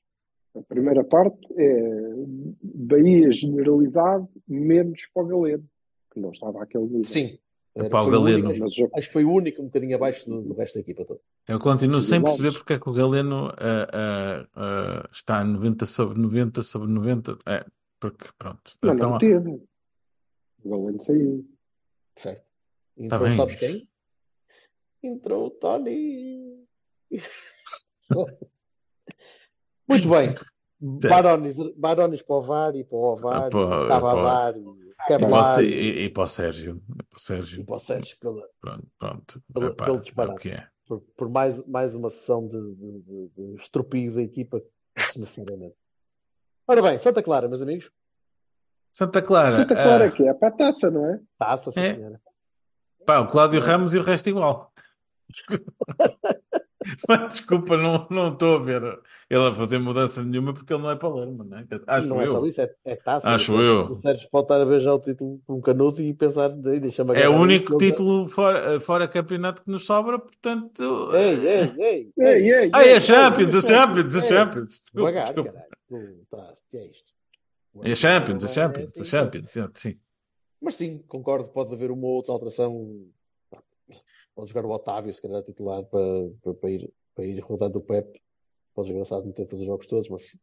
A primeira parte é Bahia generalizado, menos para o Galeno, que não estava àquele nível. Sim. Era- o Galeno. único, Mas acho que foi o único um bocadinho abaixo do, do resto da equipa toda. Eu continuo sem nós- perceber porque é que o Galeno ah, ah, ah, está a 90 sobre 90 sobre 90. É, porque pronto. não, Então, não teve. O Galeno saiu. Certo. Tá Entrou, bem, sabes quem? Entrou o Tony. Muito bem. Barones, Barones para o VAR e para o Ovar, Ah, para- E para, o, Cavar Sé- e, e, e para o Sérgio. E para o e Sérgio. para o Sérgio pela, Pronto, pronto. Pelo- Epá, pelo é o disparate. que é. por, por mais, mais uma sessão de, de, de, de estropio da equipa, desnecessariamente. Ora bem, Santa Clara, meus amigos. Santa Clara. Santa Clara ah, que é para a taça, não é? Taça, sim, É. senhora. pá, o Cláudio Ramos e o resto igual. Mas, desculpa, não não estou a ver ele a fazer mudança nenhuma porque ele não é Palermo, não é? Acho não é eu. só isso, é, é taça. Acho Sérgio- eu. O Sérgio pode estar a beijar o título por um canudo e pensar, "Ei, deixa-me É o único título fora, fora campeonato que nos sobra, portanto. Ei, ei, ei, Ei, ei, Ah, ei, é ei, Champions, ei, é Champions, é ei, Champions. Devagar, caralho. É isto? É Champions, é Não Champions, assim, é Champions, sim, sim. Mas sim, concordo, pode haver uma ou outra alteração. Pode jogar o Otávio, se calhar titular, para, para, para ir, para ir rodando o Pep. Pode engraçado não ter de fazer jogos todos, mas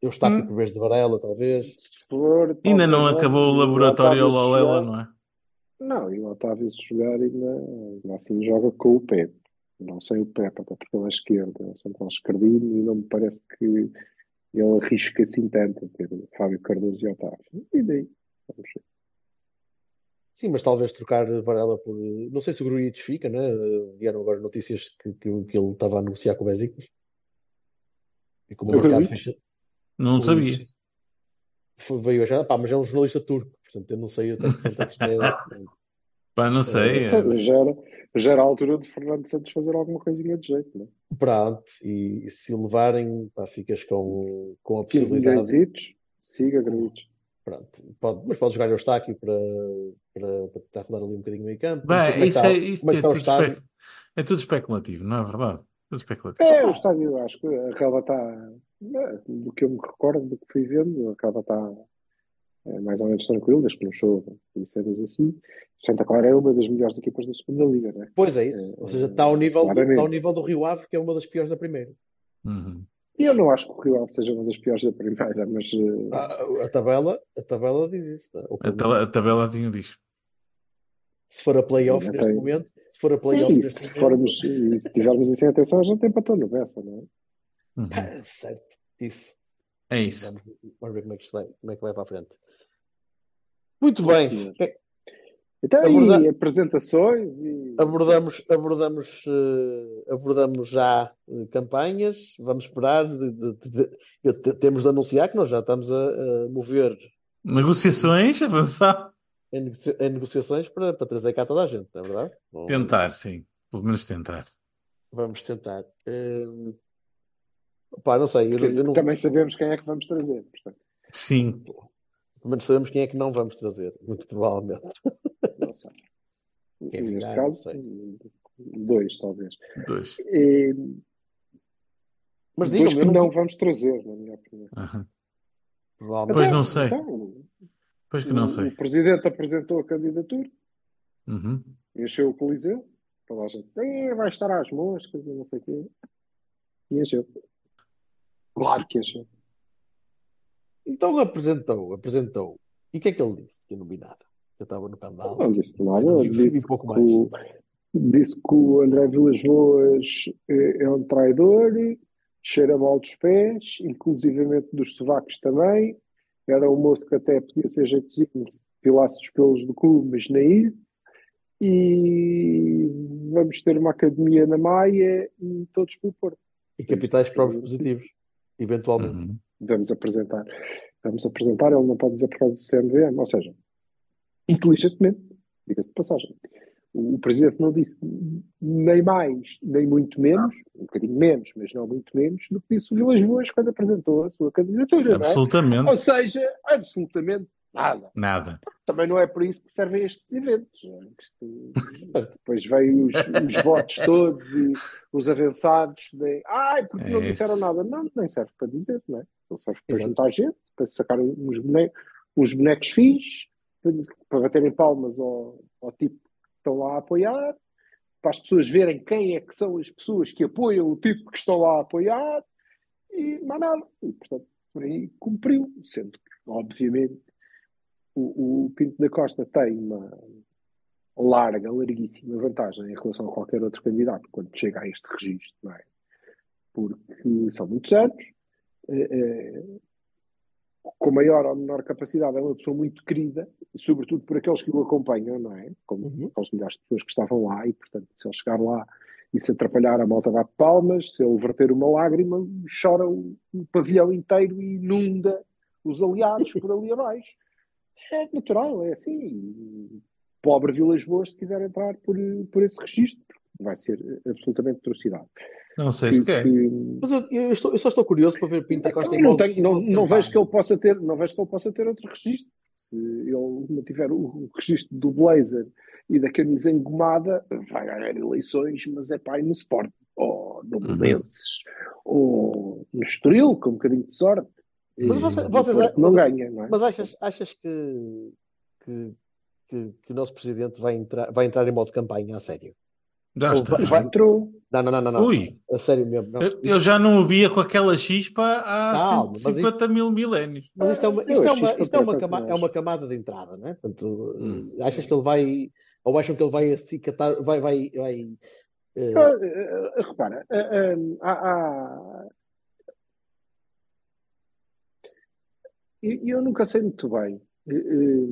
eu estaco Hum. por vez de Varela, talvez. Se for, Ainda não acabou o laboratório Lolela, não é? Não, e o Otávio se jogar ainda, ainda assim joga com o Pepe. Não sei o Pepe, até porque ele é esquerdo, é um central esquerdino e não me parece que ele arrisca assim tanto a ter Fábio Cardoso e Otávio. E daí? Vamos ver. Sim, mas talvez trocar Varela por. Não sei se o Grujic fica, né? Vieram agora notícias que, que, que ele estava a negociar com o Besiktas. E como o mercado fecha. Não o- sabia. Foi, veio já, pá, mas é um jornalista turco, portanto eu não sei até que ponto é que isto é. Pá, não sei. Então, é- já, era, já era a altura de Fernando Santos fazer alguma coisinha de jeito, não é? Pronto, e, e se o levarem, pá, ficas com, com a 15 possibilidade. milhões, siga, Grujic. Pronto, pode, mas pode jogar Eustáquio para, para, para tentar rodar ali um bocadinho meio campo. Bem, é isso é, isso é é está o tudo espe- é tudo especulativo, não é verdade? Tudo especulativo. É, o estádio, acho que a relva está, é, do que eu me recordo, do que fui vendo, a relva está é, mais ou menos tranquila, desde que não chova e cenas assim. Santa Clara é uma das melhores equipas da segunda liga, não é? Pois é isso. É, Ou seja, é, está ao nível, está ao nível do Rio Ave, que é uma das piores da primeira. Uhum. E eu não acho que o Rio Ave seja uma das piores da primeira, mas eh, A, a tabela, a tabela diz isso. não é? A, tabela- a tabela tinha diz. se for a playoff neste tem. momento, se for a playoff e neste se, momento, formos, e se tivermos isso em atenção, a gente tem para todo Bessa, não é? Uhum. pá, certo, isso. É isso. Vamos, vamos ver como é, que isto vai, como é que vai para a frente. Muito bem. Então, Aborda- e apresentações e Abordamos, abordamos, eh, abordamos já eh, campanhas, vamos esperar. de- de- de- temos de anunciar que nós já estamos a, a mover Negociações, avançar. em, negocia- em negociações para, para trazer cá toda a gente, não é verdade? Não- Tentar, sim. Pelo menos tentar. Vamos tentar. Eh, pá, não sei, eu, eu não, também sabemos quem é que vamos trazer. Portanto, Sim. Pelo menos sabemos quem é que não vamos trazer, muito provavelmente. não sei. Quem Neste caso, dois, talvez. Dois. E, Mas dois digam-me, que não vamos trazer, na minha opinião. Aham. provavelmente. Pois Então, não sei. então, Pois que não o, sei. o presidente apresentou a candidatura, Uhum. encheu o Coliseu, toda a gente, "Eh, vai estar às moscas e não sei o quê. E encheu. Claro que encheu. Então apresentou, apresentou. E o que é que ele disse? Que eu não vi nada. Eu estava no canal. Não disse nada, disse pouco que, mais. o, disse que o André Vilas Boas é, é um traidor, cheira mal dos pés, inclusivamente dos sovacos também. Era um moço que até podia ser jeitozinho se depilasse os pelos do cu, mas nem isso. E vamos ter uma academia na Maia e todos pelo Porto. E capitais próprios positivos, eventualmente. Uhum. Vamos apresentar. Vamos apresentar, ele não pode dizer por causa do CMVM, ou seja, inteligentemente, diga-se de passagem. O, Presidente não disse nem mais, nem muito menos, um bocadinho menos, mas não muito menos, do que disse o Vilas Boas quando apresentou a sua candidatura, é? Absolutamente. Ou seja, absolutamente Nada. Nada. Também não é por isso que servem estes eventos. não é? Depois vêm os, os votos todos e os avançados de ai, porque não É disseram isso. nada. Não, nem serve para dizer, não é? Não serve para Exato. juntar gente, para sacar uns bonecos, uns bonecos fixes, para, para baterem palmas ao, ao tipo que estão lá a apoiar, para as pessoas verem quem é que são as pessoas que apoiam o tipo que estão lá a apoiar e mais nada. E, portanto, por aí cumpriu, sendo que, obviamente, o, o Pinto da Costa tem uma larga, larguíssima vantagem em relação a qualquer outro candidato quando chega a este registro, não é? Porque são muitos anos, eh, com maior ou menor capacidade, é uma pessoa muito querida, sobretudo por aqueles que o acompanham, não é? Como Uhum. aquelas milhares de pessoas que estavam lá, e portanto, se ele chegar lá e se atrapalhar, a malta bate palmas, se ele verter uma lágrima, chora o, o pavilhão inteiro e inunda os aliados por ali abaixo. É natural, é assim. Pobre Vilas Boas, se quiser entrar por, por esse registro, vai ser absolutamente atrocidade. Não sei se quer. Mas eu, eu estou- eu só estou curioso para ver o Pinto da Costa não, tenho- não, não vejo que ele possa ter, não vejo que ele possa ter outro registro. Se ele mantiver o, o registro do blazer e da camisa engomada, vai ganhar eleições, mas é pai no Sport, ou no Uhum. Belenenses, ou no Estoril, com um bocadinho de sorte. Mas você- vocês- não mas- ganha, não é? Mas achas, achas que, que, que, que o nosso presidente vai entrar, vai entrar em modo campanha a sério? Já Ou está. vai- entrou. Não, não, não, não, não. Ui. A sério mesmo. Não. Eu, eu já não o via com aquela chispa há Calma, mas 150 mil milénios. Mas isto é uma, Eu isto é uma, isto isto é uma, por cama- acaso é uma camada de entrada, não é? Portanto, Hum. achas que ele vai, ou acham que ele vai acicatar, vai, vai, vai eh, Ah, ah, ah, repara, ah, ah, há- há- Eu nunca sei muito bem eh,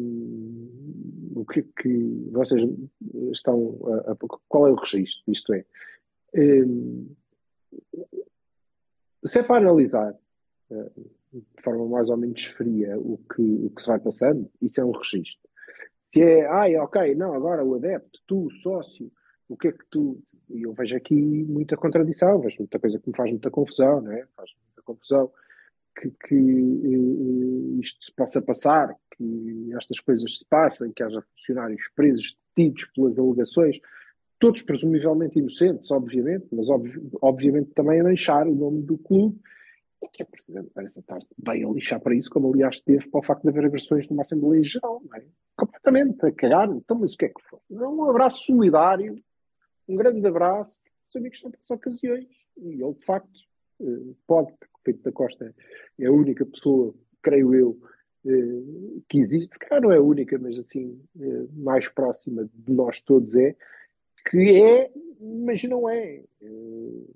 o que é que vocês estão a, a- qual é o registro, isto é, eh, se é para analisar eh, de forma mais ou menos fria o que, o que se vai passando, isso é um registro. Se é, ai, ok, não, agora o adepto, tu, sócio, o que é que tu. E eu vejo aqui muita contradição, vejo muita coisa que me faz muita confusão, não é? Faz muita confusão que, que isto se possa passar, que estas coisas se passem, que haja funcionários presos, detidos pelas alegações, todos presumivelmente inocentes, obviamente, mas obvi- obviamente também a manchar o nome do clube. E que a Presidente parece estar-se bem a lixar para isso, como aliás teve para o facto de haver agressões numa Assembleia Geral, não é? Completamente a cagar. Então, mas o que é que foi? Um abraço solidário, um grande abraço, os amigos são para as ocasiões. E ele, de facto, eh, pode, porque o Pedro da Costa é a única pessoa, creio eu, eh, que existe, se calhar não é a única, mas assim, eh, mais próxima de nós todos é, que é, mas não é. Eh,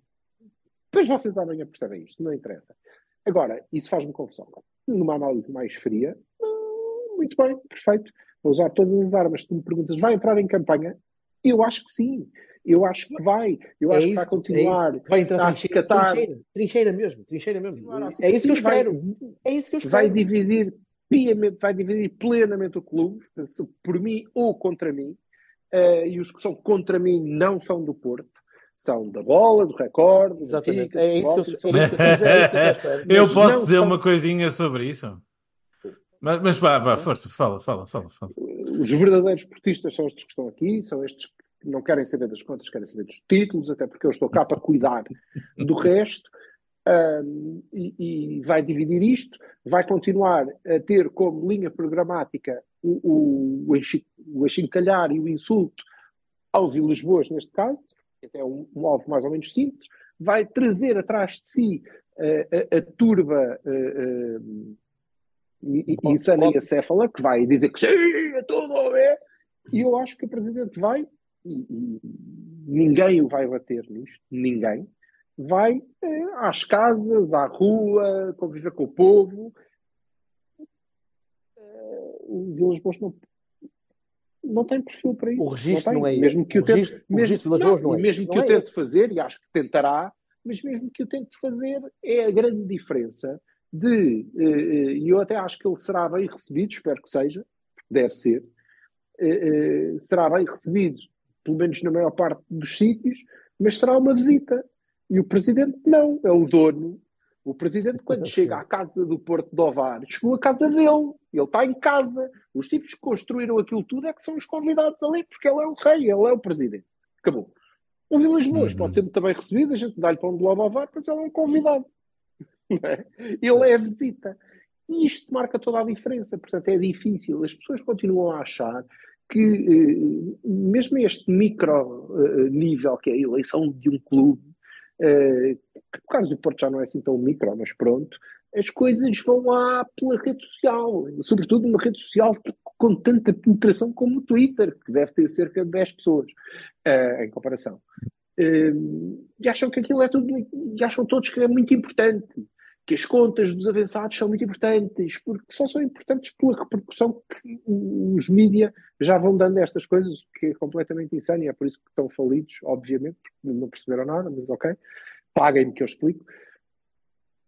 Depois vocês amanhã percebem isto, não interessa. Agora, isso faz-me confusão. Numa análise mais fria, hum, muito bem, perfeito. Vou usar todas as armas. Tu me perguntas, vai entrar em campanha? Eu acho que sim. Eu acho que vai. Eu é acho que isso, vai continuar é. Vai entrar a trincheira, acicatar. trincheira, trincheira mesmo, trincheira mesmo. É isso que eu espero. É isso que eu espero. vai dividir piamente, vai dividir plenamente o clube, por mim ou contra mim, eh, e os que são contra mim não são do Porto, são da bola, do recorde, do Exatamente. Benfica, É do isso que eu- são é isso que eu- é isso que eu espero. Eu Mas posso dizer são- uma coisinha sobre isso? Mas, mas vá, vá, força, fala, fala, fala, fala. Os verdadeiros portistas são estes que estão aqui, são estes que não querem saber das contas, querem saber dos títulos, até porque eu estou cá para cuidar do resto. Ahm, e, e vai dividir isto, vai continuar a ter como linha programática o, o, o, achincalhar e o insulto aos Vilas Boas, neste caso, que é um, um alvo mais ou menos simples, vai trazer atrás de si eh, a, a turba eh, eh, e- e- insana e acéfala, que vai dizer que sim, é tudo. E eu acho que o Presidente vai, e, e ninguém o vai bater nisto, ninguém, vai eh, às casas, à rua, conviver com o povo. Eh, o Vilas Boas não, não tem perfil para isso. O registro tem. não é mesmo esse. que O o tente, registro- o mesmo, Vilas Boas não é mesmo que Não o é tente fazer, e acho que tentará, mas mesmo que o tente fazer, é a grande diferença de, eh, e eu até acho que ele será bem recebido, espero que seja, porque deve ser, será bem recebido, pelo menos na maior parte dos sítios, mas será uma visita. E o presidente não, é o dono. O presidente, quando chega à casa do Porto de Ovar, chegou à casa dele. Ele está em casa. Os tipos que construíram aquilo tudo é que são os convidados ali, porque ele é o rei, ele é o presidente. Acabou. O Vilas Boas Uhum. pode ser muito bem recebido, a gente dá-lhe pão de lobo ao var, mas ele é um convidado. É? Ele é a visita. E isto marca toda a diferença. Portanto, é difícil. As pessoas continuam a achar que, eh, mesmo este micro eh, nível, que é a eleição de um clube, eh, que no caso do Porto já não é assim tão micro, mas pronto, as coisas vão lá pela rede social, sobretudo uma rede social com tanta penetração como o Twitter, que deve ter cerca de 10 pessoas eh, em comparação. Eh, e acham que aquilo é tudo, e acham todos que é muito importante, que as contas dos avançados são muito importantes, porque só são importantes pela repercussão que os mídias já vão dando a estas coisas, que é completamente insano, e é por isso que estão falidos, obviamente, porque não perceberam nada, mas ok, paguem-me que eu explico.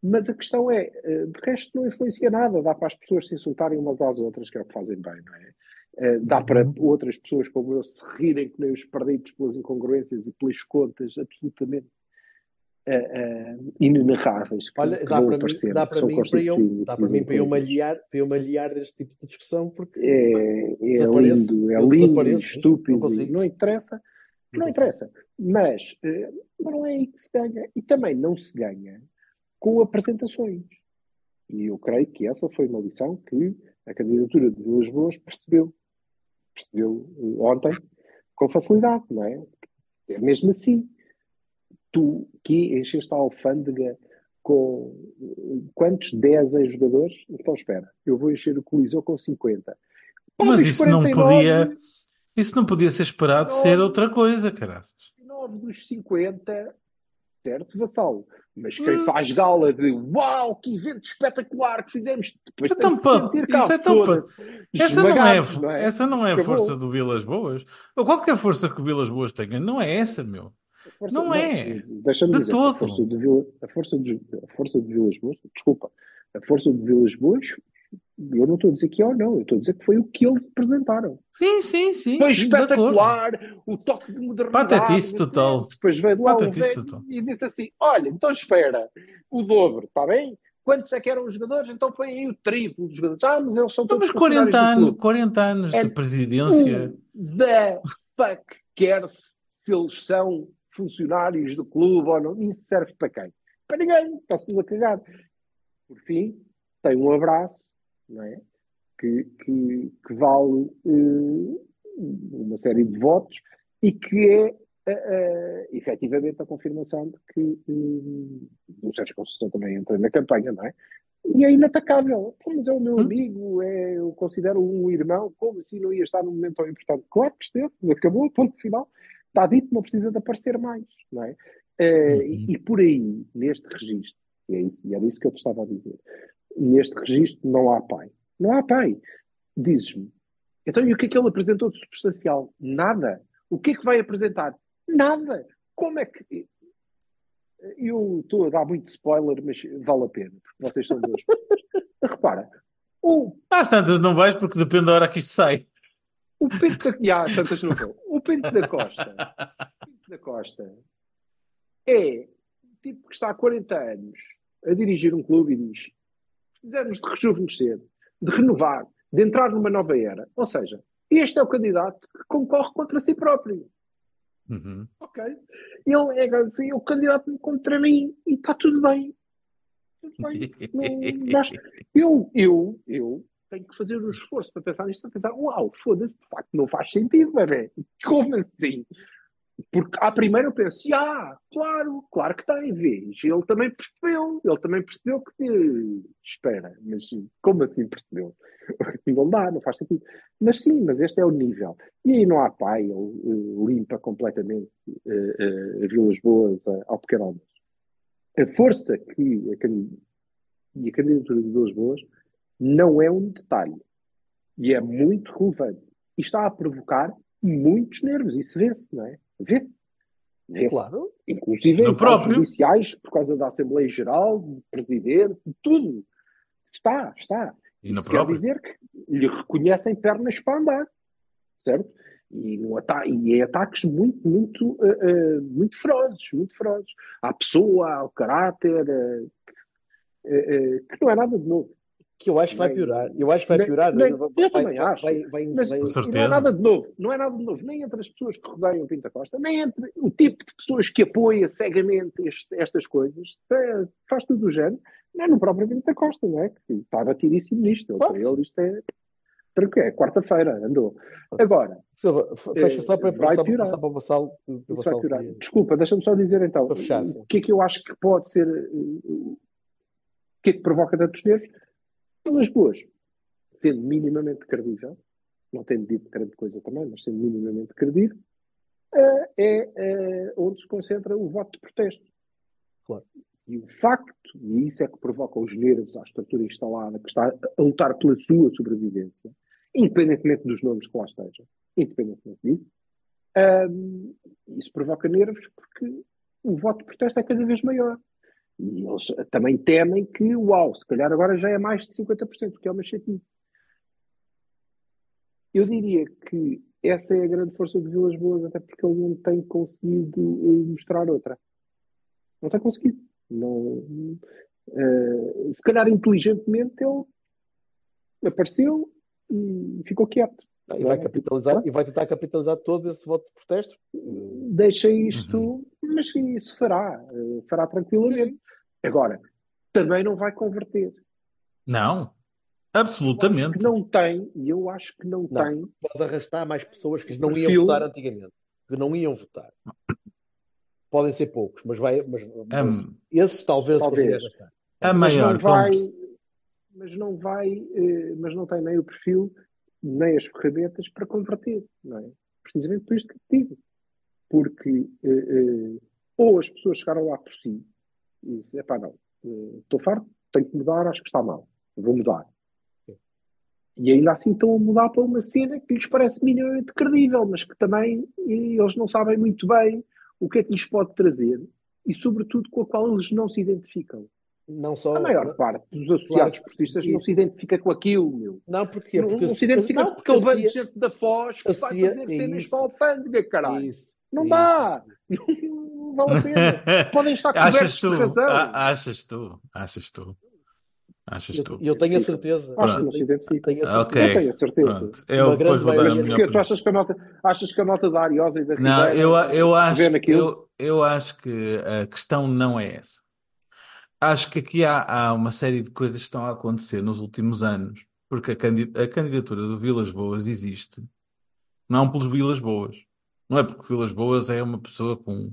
Mas a questão é, eh, de resto não influencia nada, dá para as pessoas se insultarem umas às outras, que é o que fazem bem, não é? Eh, Dá para outras pessoas como eu se rirem que nem os perdidos pelas incongruências e pelas contas absolutamente eh, inenarráveis que, Olha, que dá para mim, aparecendo, dá para mim para eu, dá para mim para eu malhar, para eu malhar deste tipo de discussão, porque É, é lindo, é lindo, não estúpido, consigo. não interessa, Não não interessa. Mas, mas não é aí que se ganha. E também não se ganha com apresentações. E eu creio que essa foi uma lição que a candidatura de Vilas Boas percebeu. Percebeu ontem com facilidade, não é? É mesmo assim. Tu que encheste a alfândega com quantos? 10 ex-jogadores? Então espera, eu vou encher o Coliseu com 50. Pá, Mas isso não 49, podia, isso não podia ser esperado Não. ser outra coisa, caraças. 9 dos 50, certo, Vassalo? Mas quem Hum. faz gala de uau, que evento espetacular que fizemos, depois Então, tem que pá, sentir cá, isso é tão Essa não é, não é? essa não é a Acabou. força do Vilas Boas. Ou qualquer força que o Vilas Boas tenha, não é essa, meu. Força- Não é. Deixa-me De dizer, todo. A força de, Vila, a, força de, a força de Vilas Boas, desculpa, a força de Vilas Boas, eu não estou a dizer que é ou não, eu estou a dizer que foi o que eles apresentaram. Sim, sim, sim. Foi sim, espetacular, o toque de modernidade. Patetice total. Depois veio lá Patetice total. e disse assim: Olha, então espera, o dobro, está bem? Quantos é que eram os jogadores? Então foi aí o triplo dos jogadores. Ah, mas eles são todos mas 40 funcionários do anos, clube. 40 anos de presidência. The fuck cares se eles são funcionários do clube ou não? Isso serve para quem? Para ninguém, está-se tudo a cagar. Por fim, tem um abraço, não é? Que, que, que vale eh, uma série de votos e que é eh, eh, efetivamente a confirmação de que o Sérgio Conceição também entra na campanha, não é? E é inatacável. Mas é o meu Hum. amigo, é, eu considero um irmão. Como assim não ia estar num momento tão importante? Claro que esteve, acabou, ponto final. Está dito, não precisa de aparecer mais, não é? Eh, Uhum. e, e por aí, neste registro, e é isso, e era isso que eu te estava a dizer, neste registro não há pai. Não há pai. Dizes-me. Então, e o que é que ele apresentou de substancial? Nada. O que é que vai apresentar? Nada. Como é que. Eu estou a dar muito spoiler, mas vale a pena, porque vocês são dois. Repara, o, Às tantas não vais porque depende da hora que isto sai. o da, ah, Santas não vou. O Pinto da Costa, Pinto da Costa é um tipo que está há 40 anos a dirigir um clube e diz: precisamos de rejuvenescer, de renovar, de entrar numa nova era. Ou seja, este é o candidato que concorre contra si próprio. Uhum. Ok. Ele é assim, o candidato contra mim e está tudo bem. Tudo bem. Não, eu, eu, eu tenho que fazer um esforço para pensar nisto, para pensar, uau, foda-se, de facto, não faz sentido, bebê. Como assim? Porque à primeira eu penso, ah, claro, claro que tem, vês. Ele também percebeu, ele também percebeu que, espera, mas como assim percebeu? Não dá, não faz sentido. Mas sim, mas este é o nível. E aí não há pai, ele eh, limpa completamente eh, eh, a Vilas Boas ao pequeno almoço. A força que a, e a candidatura de Vilas Boas não é um detalhe. E é muito relevante. E está a provocar muitos nervos. Isso vê-se, não é? Vê-se. Vê-se. claro, Inclusive No em próprio. judiciais, por causa da Assembleia Geral, do Presidente, de tudo. Está, está. E no Isso quer próprio. dizer que lhe reconhecem pernas para andar, certo? E, no ata e em ataques muito, muito, eh, eh, muito ferozes, muito ferozes. À pessoa, ao caráter, eh, que não é nada de novo. Que eu acho que vai piorar. Eu acho que vai piorar. nem- vai, eu vai- também acho. vai- vai- Mas vai- Com não é certeza. nada de novo, não é nada de novo, nem entre as pessoas que rodeiam o Pinta Costa, nem entre o tipo de pessoas que apoia cegamente este- estas coisas, é, faz tudo do género, não é no próprio Pinta Costa, não é? Que está batidíssimo nisto. Ele, Claro. para ele isto é tranquilo, é quarta-feira, andou. Agora, Silva, f- fecha só para, Eh, vai só piorar. passar para o Vassal. que o vai Desculpa, deixa-me só dizer então, fechar, o que é que eu acho que pode ser, eh, o que é que provoca tantos nervos? Pelas boas, sendo minimamente credível, não tendo dito grande coisa também, mas sendo minimamente credível, eh, é eh, onde se concentra o voto de protesto. Claro. E o facto, e isso é que provoca os nervos à estrutura instalada, que está a lutar pela sua sobrevivência, independentemente dos nomes que lá estejam, independentemente disso, ahm, isso provoca nervos porque o voto de protesto é cada vez maior. E eles também temem que, uau, se calhar agora já é mais de 50%, o que é uma chatice. Eu diria que essa é a grande força de Vilas Boas, até porque ele não tem conseguido eh, mostrar outra. Não tem conseguido. Não, eh, se calhar inteligentemente ele apareceu e ficou quieto. E vai, capitalizar, e vai tentar capitalizar todo esse voto de protesto. Deixa isto, mas sim, isso fará, eh, fará tranquilamente. Agora, também não vai converter. Não. Que Absolutamente. não tem, e eu acho que não, Não. tem, Pode arrastar mais pessoas que não iam votar antigamente. Que não iam votar. Podem ser poucos, mas vai. Mas, mas Hum, esses talvez, Talvez. a mas maior não vai, mas não vai, mas não tem nem o perfil, nem as ferramentas para converter, não é? Precisamente por isto que te digo. Porque eh, ou as pessoas chegaram lá por si e dizem, epá, não, eh, estou farto, tenho que mudar, acho que está mal, vou mudar. E ainda assim estão a mudar para uma cena que lhes parece minimamente credível, mas que também eles não sabem muito bem o que é que lhes pode trazer e, sobretudo, com a qual eles não se identificam. Não só. A maior parte dos Claro associados que- portistas não se identifica com aquilo, meu. Não, porquê? Não, Porque não se identifica não, porque ele porque vem de gente da Foz que vai fazer cenas para a alfândega, caralho. Isso, Não isso. dá. Não vale a pena. Podem estar cobertos tu, de razão. a- achas tu, achas tu, achas Eu, tu. eu tenho a certeza. Acho que Eu não se tenho- identifica. tenho a Ok. certeza. Eu tenho a certeza. Pronto. Eu Uma grande depois vou dar a maioria- minha Porque tu opinião. achas que a nota, achas que a nota da Ariosa e da Não, Ribeira eu, eu, se acho, eu, eu acho que a questão não é essa. Acho que aqui há, há uma série de coisas que estão a acontecer nos últimos anos, porque a, candi- a candidatura do Vilas Boas existe, não pelos Vilas Boas. Não é porque Vilas Boas é uma pessoa com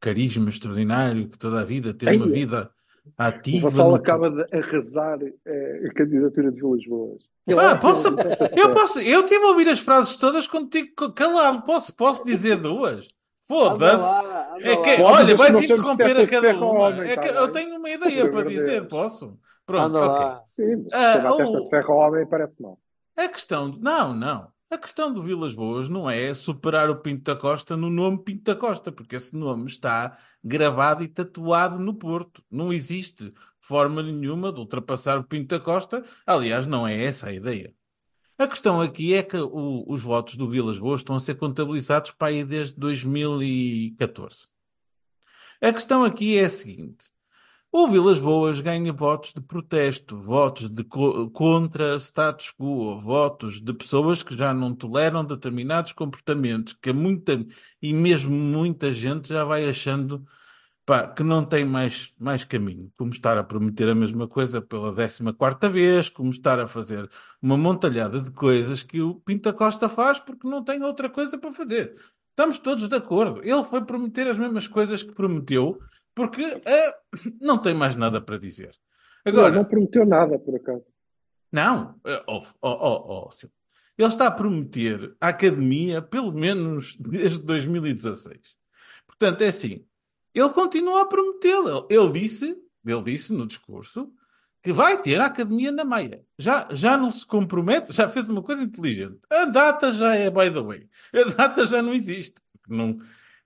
carisma extraordinário, que toda a vida teve uma Ei, vida O ativa. Vassal no- acaba de arrasar eh, a candidatura de Vilas Boas. Ah, posso, eu posso, eu tive a ouvir as frases todas quando digo calado. Posso, posso dizer duas? Foda-se. É que, olha, mas vais interromper a cada o uma. homem, É que tá eu bem? tenho uma ideia para dizer, posso? Pronto, Anda ok. lá. Sim, Ah, a testa o- de ferro ao homem parece mal. A questão, não, não. A questão do Vilas Boas não é superar o Pinto da Costa no nome Pinto da Costa, porque esse nome está gravado e tatuado no Porto. Não existe forma nenhuma de ultrapassar o Pinto da Costa. Aliás, não é essa a ideia. A questão aqui é que o- os votos do Vilas Boas estão a ser contabilizados para aí desde 2014. A questão aqui é a seguinte. O Vilas Boas ganha votos de protesto, votos de co- contra status quo, votos de pessoas que já não toleram determinados comportamentos, que muita, e mesmo muita gente já vai achando pá, que não tem mais, mais caminho, como estar a prometer a mesma coisa pela 14ª vez, como estar a fazer uma montalhada de coisas que o Pinta Costa faz porque não tem outra coisa para fazer. Estamos todos de acordo. Ele foi prometer as mesmas coisas que prometeu porque eh, não tem mais nada para dizer. Agora, Não, não prometeu nada, por acaso. não, oh, oh, oh, ele está a prometer à academia pelo menos desde 2016. Portanto, é assim, ele continua a prometê-lo. Ele, ele disse, ele disse no discurso que vai ter a academia na Maia. Já, já não se compromete, já fez uma coisa inteligente. A data já é, by the way. A data já não existe. Não,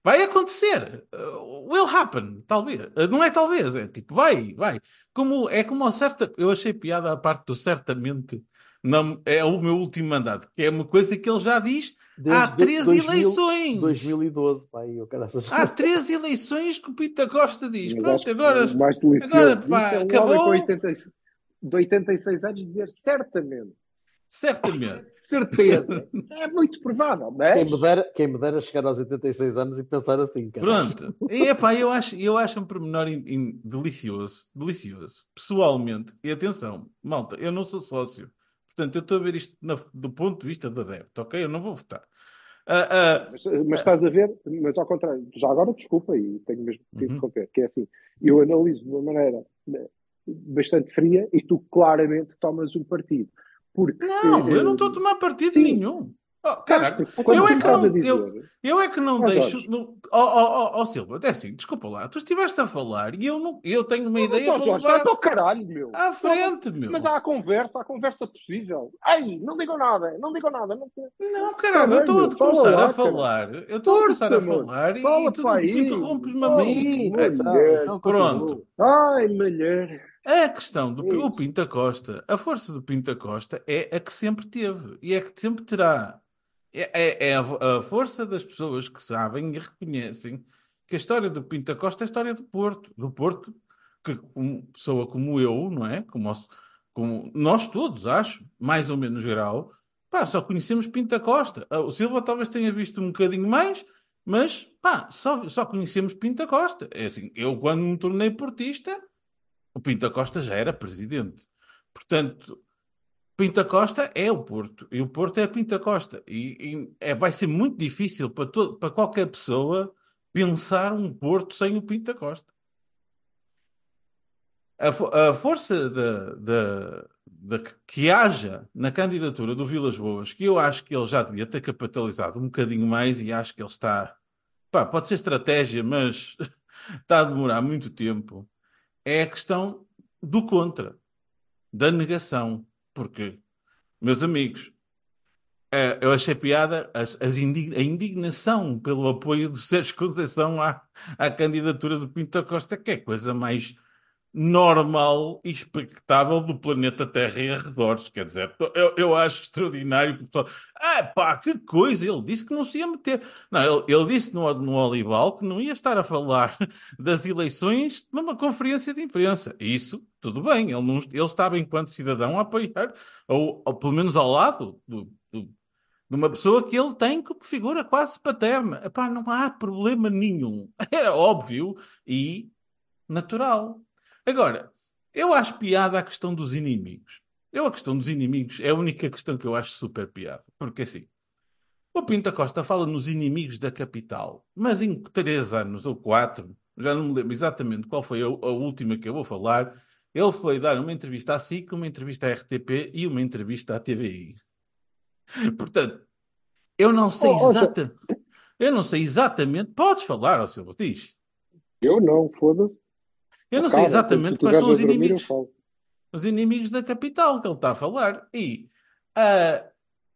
vai acontecer. Uh, will happen, talvez. Uh, não é talvez, é tipo, vai, vai. Como, é como uma certa. Eu achei piada a parte do certamente. Não, é o meu último mandato, que é uma coisa que ele já diz há Desde três 2000 eleições. 2012, pai, eu. Há três eleições que o Pita Costa diz. Mas Pronto, agora. mais delicioso agora, pá, é acabou. com 86, de 86 anos dizer certamente, Certamente. certeza. é muito provável, não é? Quem me, dera, quem me dera chegar aos 86 anos e pensar assim, cara. Pronto. E epá, eu acho, eu acho um pormenor in- in- delicioso, delicioso. Pessoalmente, e atenção, malta, eu não sou sócio. Portanto, eu estou a ver isto na- do ponto de vista da adepto, ok? Eu não vou votar. Ah, ah, Mas, mas estás a ver, mas ao contrário, já agora desculpa e tenho mesmo que Uhum. interromper, que é assim, eu analiso de uma maneira né, bastante fria e tu claramente tomas um partido. Porque, não, eu não estou a tomar partido sim. nenhum. Oh, caraca, eu é não- dizer, eu- eu é que não Mas, deixo. Ó ó, ó, ó, Silva, até assim, desculpa lá, tu estiveste a falar e eu, não, eu tenho uma ideia Ó, para Jorge, levar vai para o caralho, meu. à frente, meu. Mas há a conversa, há a conversa possível. Ai, não digam nada, não digam nada. Não... Não, caralho, eu estou a fala começar lá, a falar. Eu estou a começar a falar e, fala e tu, tu interrompes-me a mim. Pronto. Ai, mulher. A questão do Isso. o Pinta Costa, a força do Pinta Costa é a que sempre teve e é que sempre terá. É, é- é a, a força das pessoas que sabem e reconhecem que a história do Pinta Costa é a história do Porto. Do Porto, que uma pessoa como eu, não é? Como, como nós todos, acho, mais ou menos grau, pá, só conhecemos Pinta Costa. Ah, O Silva talvez tenha visto um bocadinho mais, mas pá, só, só conhecemos Pinta Costa. É assim, eu quando me tornei portista. O Pinta Costa já era presidente. Portanto, Pinta Costa é o Porto. E o Porto é Pinta Costa. E, e é, vai ser muito difícil para, todo, para qualquer pessoa pensar um Porto sem o Pinta Costa. A, a força da, da, da- que haja na candidatura do Vilas Boas, que eu acho que ele já devia ter capitalizado um bocadinho mais e acho que ele está. Pá, pode ser estratégia, mas está a demorar muito tempo é a questão do contra, da negação. Porque, meus amigos, eu achei piada as- as a indignação pelo apoio de Sérgio Conceição à, à candidatura do Pinto Costa, que é coisa mais normal e expectável do planeta Terra e arredores. Quer dizer, eu, eu acho extraordinário que o pessoal. Ah, pá, que coisa! Ele disse que não se ia meter. Não, ele, ele disse no, no Olival que não ia estar a falar das eleições numa conferência de imprensa. Isso, tudo bem, ele, não, ele estava, enquanto cidadão, a apoiar, ou, ou pelo menos ao lado do, do- de uma pessoa que ele tem como figura quase paterna. Epá, não há problema nenhum. É óbvio e natural. Agora, eu acho piada a questão dos inimigos. Eu, a questão dos inimigos é a única questão que eu acho super piada. Porque assim, o Pinta Costa fala nos inimigos da capital, mas em três anos ou quatro, já não me lembro exatamente qual foi a, a última que eu vou falar, ele foi dar uma entrevista à SIC, uma entrevista à RTP e uma entrevista à TVI. Portanto, eu não sei Oh, oh, exatamente. Eu não sei exatamente. Podes falar, ó Silva, diz. Eu não, foda-se. Eu não sei exatamente quais são os inimigos. os inimigos da capital que ele está a falar. E ah,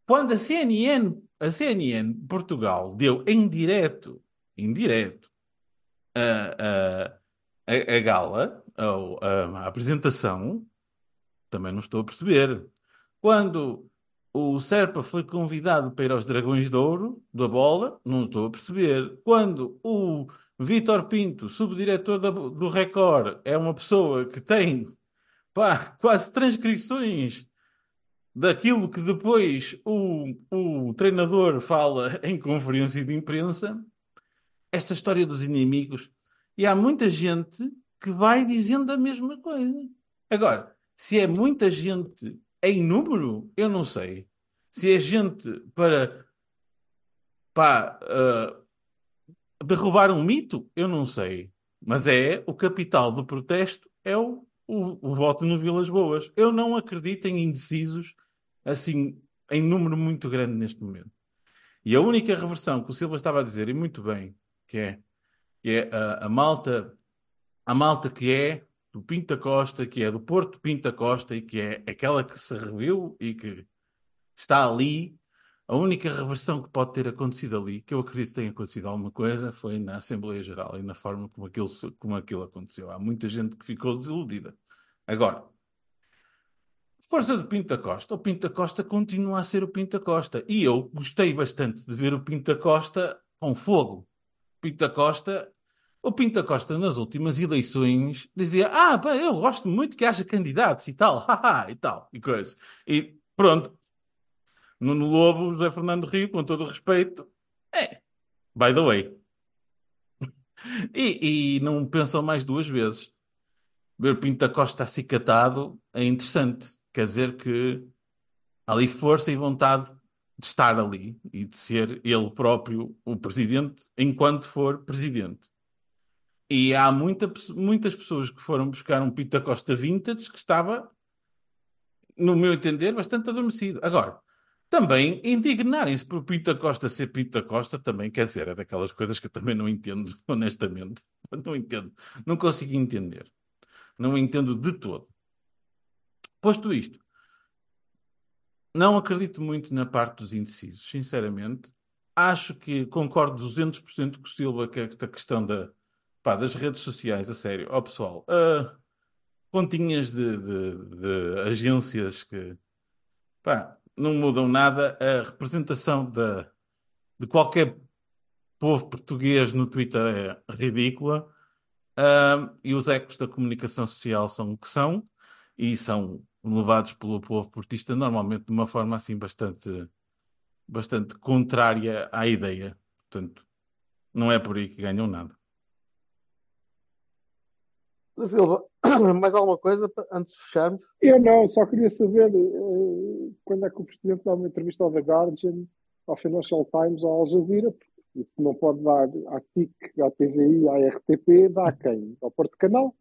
quando a CNN, a CNN Portugal deu em direto, em direto, a, a gala, ou a, a apresentação, também não estou a perceber. Quando o Serpa foi convidado para ir aos Dragões de Ouro, da bola, não estou a perceber. Quando o Vítor Pinto, subdiretor da- do Record, é uma pessoa que tem pá, quase transcrições daquilo que depois o, o treinador fala em conferência de imprensa, esta história dos inimigos, e há muita gente que vai dizendo a mesma coisa. Agora, se é muita gente em número, eu não sei. Se é gente para pá, ah, derrubar um mito, eu não sei. Mas é o capital do protesto, é o, o, o voto no Vilas Boas. Eu não acredito em indecisos assim em número muito grande neste momento. E a única reversão que o Silva estava a dizer, e muito bem, que é, que é a, a malta, a malta que é do Pinta Costa, que é do Porto Pinta Costa e que é aquela que se reviu e que está ali. A única reversão que pode ter acontecido ali, que eu acredito que tenha acontecido alguma coisa, foi na Assembleia Geral e na forma como aquilo, como aquilo aconteceu. Há muita gente que ficou desiludida. Agora, força do Pinta Costa. O Pinta Costa continua a ser o Pinta Costa. E eu gostei bastante de ver o Pinta Costa com fogo. Pinta Costa O Pinto Costa, nas últimas eleições, dizia: Ah, pá, eu gosto muito que haja candidatos e tal, haha, e tal, e coisa. E pronto. Nuno Lobo, José Fernando Rio, com todo o respeito, é, by the way. E, e não pensam mais duas vezes. Ver Pinto da Costa acicatado é interessante. Quer dizer que há ali força e vontade de estar ali e de ser ele próprio o presidente enquanto for presidente. E há muita, muitas pessoas que foram buscar um Pinto da Costa vintage que estava, no meu entender, bastante adormecido. Agora, também indignarem-se por Pinto da Costa ser Pinto da Costa também, quer dizer, é daquelas coisas que eu também não entendo, honestamente. Não entendo. Não consigo entender. Não entendo de todo. Posto isto, não acredito muito na parte dos indecisos, sinceramente. Acho que concordo 200% com o Silva que esta questão da, pá, das redes sociais, a sério. Ó pessoal, uh, pontinhas de, de, de agências que pá, não mudam nada. A representação da, de qualquer povo português no Twitter é ridícula. Uh, e os ecos da comunicação social são o que são e são levados pelo povo portista normalmente de uma forma assim bastante bastante contrária à ideia. Portanto, não é por aí que ganham nada. Silva, mais alguma coisa antes de fecharmos? Eu não, só queria saber uh, quando é que o Presidente dá uma entrevista ao The Guardian, ao Financial Times ou ao Al Jazeera, porque se não pode dar à SIC, à TVI, à RTP, dá a quem? Ao Porto Canal?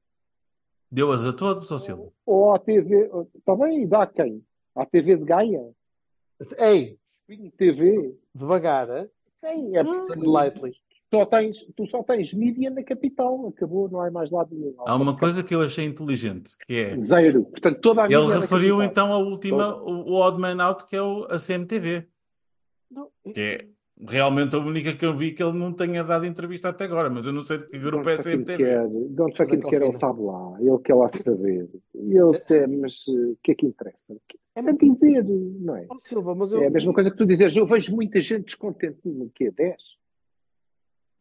Deu-as a todos, ou Silva? Ou à TV, está bem, e dá a quem? À TV de Gaia? Ei! Espinho TV? Devagar, é? Quem? É hum. Lightly só tens, tu só tens mídia na capital, acabou, não há mais lado nenhum. Há uma coisa que eu achei inteligente, que é... Zero. Portanto, toda a Ele referiu então a última, o, o Odd Man Out, que é o, a CMTV. Não. Que é realmente a única que eu vi que ele não tenha dado entrevista até agora, mas eu não sei de que grupo é a CMTV. Quer, de onde fucking quer, ele sabe lá, ele quer lá saber. E ele tem, mas o que é que interessa? É a dizer, não é? Oh, Silva, mas eu... É a mesma coisa que tu dizes, eu vejo muita gente descontente no quê? 10?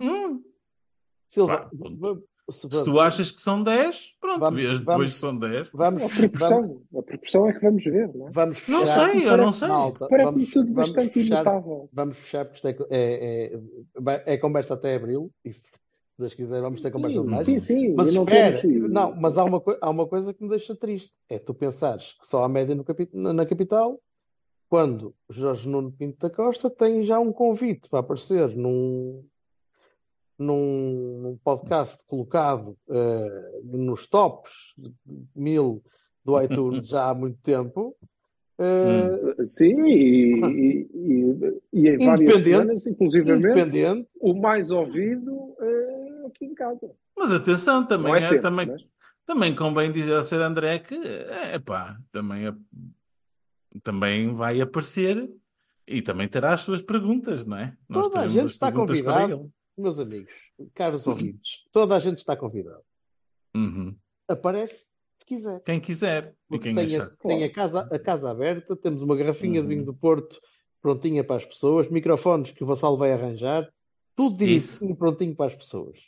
Hum. Silva, se, se tu achas que são 10, pronto, vamos, depois vamos, são 10. Vamos, a, proporção, vamos, a proporção é que vamos ver, não é? Vamos fechar, não sei, eu não sei. Parece-me tudo bastante fechar, imutável. Vamos fechar, porque isto é, é, é, conversa até abril, e se Deus quiser, vamos ter conversa sim, demais. Sim, sim, mas não, espera, não, mas há uma, há uma coisa que me deixa triste: é tu pensares que só há média na capital, quando Jorge Nuno Pinto da Costa tem já um convite para aparecer num, num, num podcast colocado uh, nos tops mil do iTunes já há muito tempo. Uh, Sim, e, e, e, e em várias semanas, inclusive independente. o mais ouvido uh, aqui em casa. Mas atenção, também, é, é sempre, também, mas... também convém dizer ao Sr. André que é, pá, também, também vai aparecer e também terá as suas perguntas, não é? Nós Toda a gente está convidado meus amigos, caros ouvintes, toda a gente está convidado. Uhum. Aparece se quiser. Quem quiser. E quem tem, a, tem a, casa, a casa aberta, temos uma garrafinha uhum. de vinho do Porto prontinha para as pessoas, microfones que o Vassalo vai arranjar, tudo direitinho prontinho para as pessoas.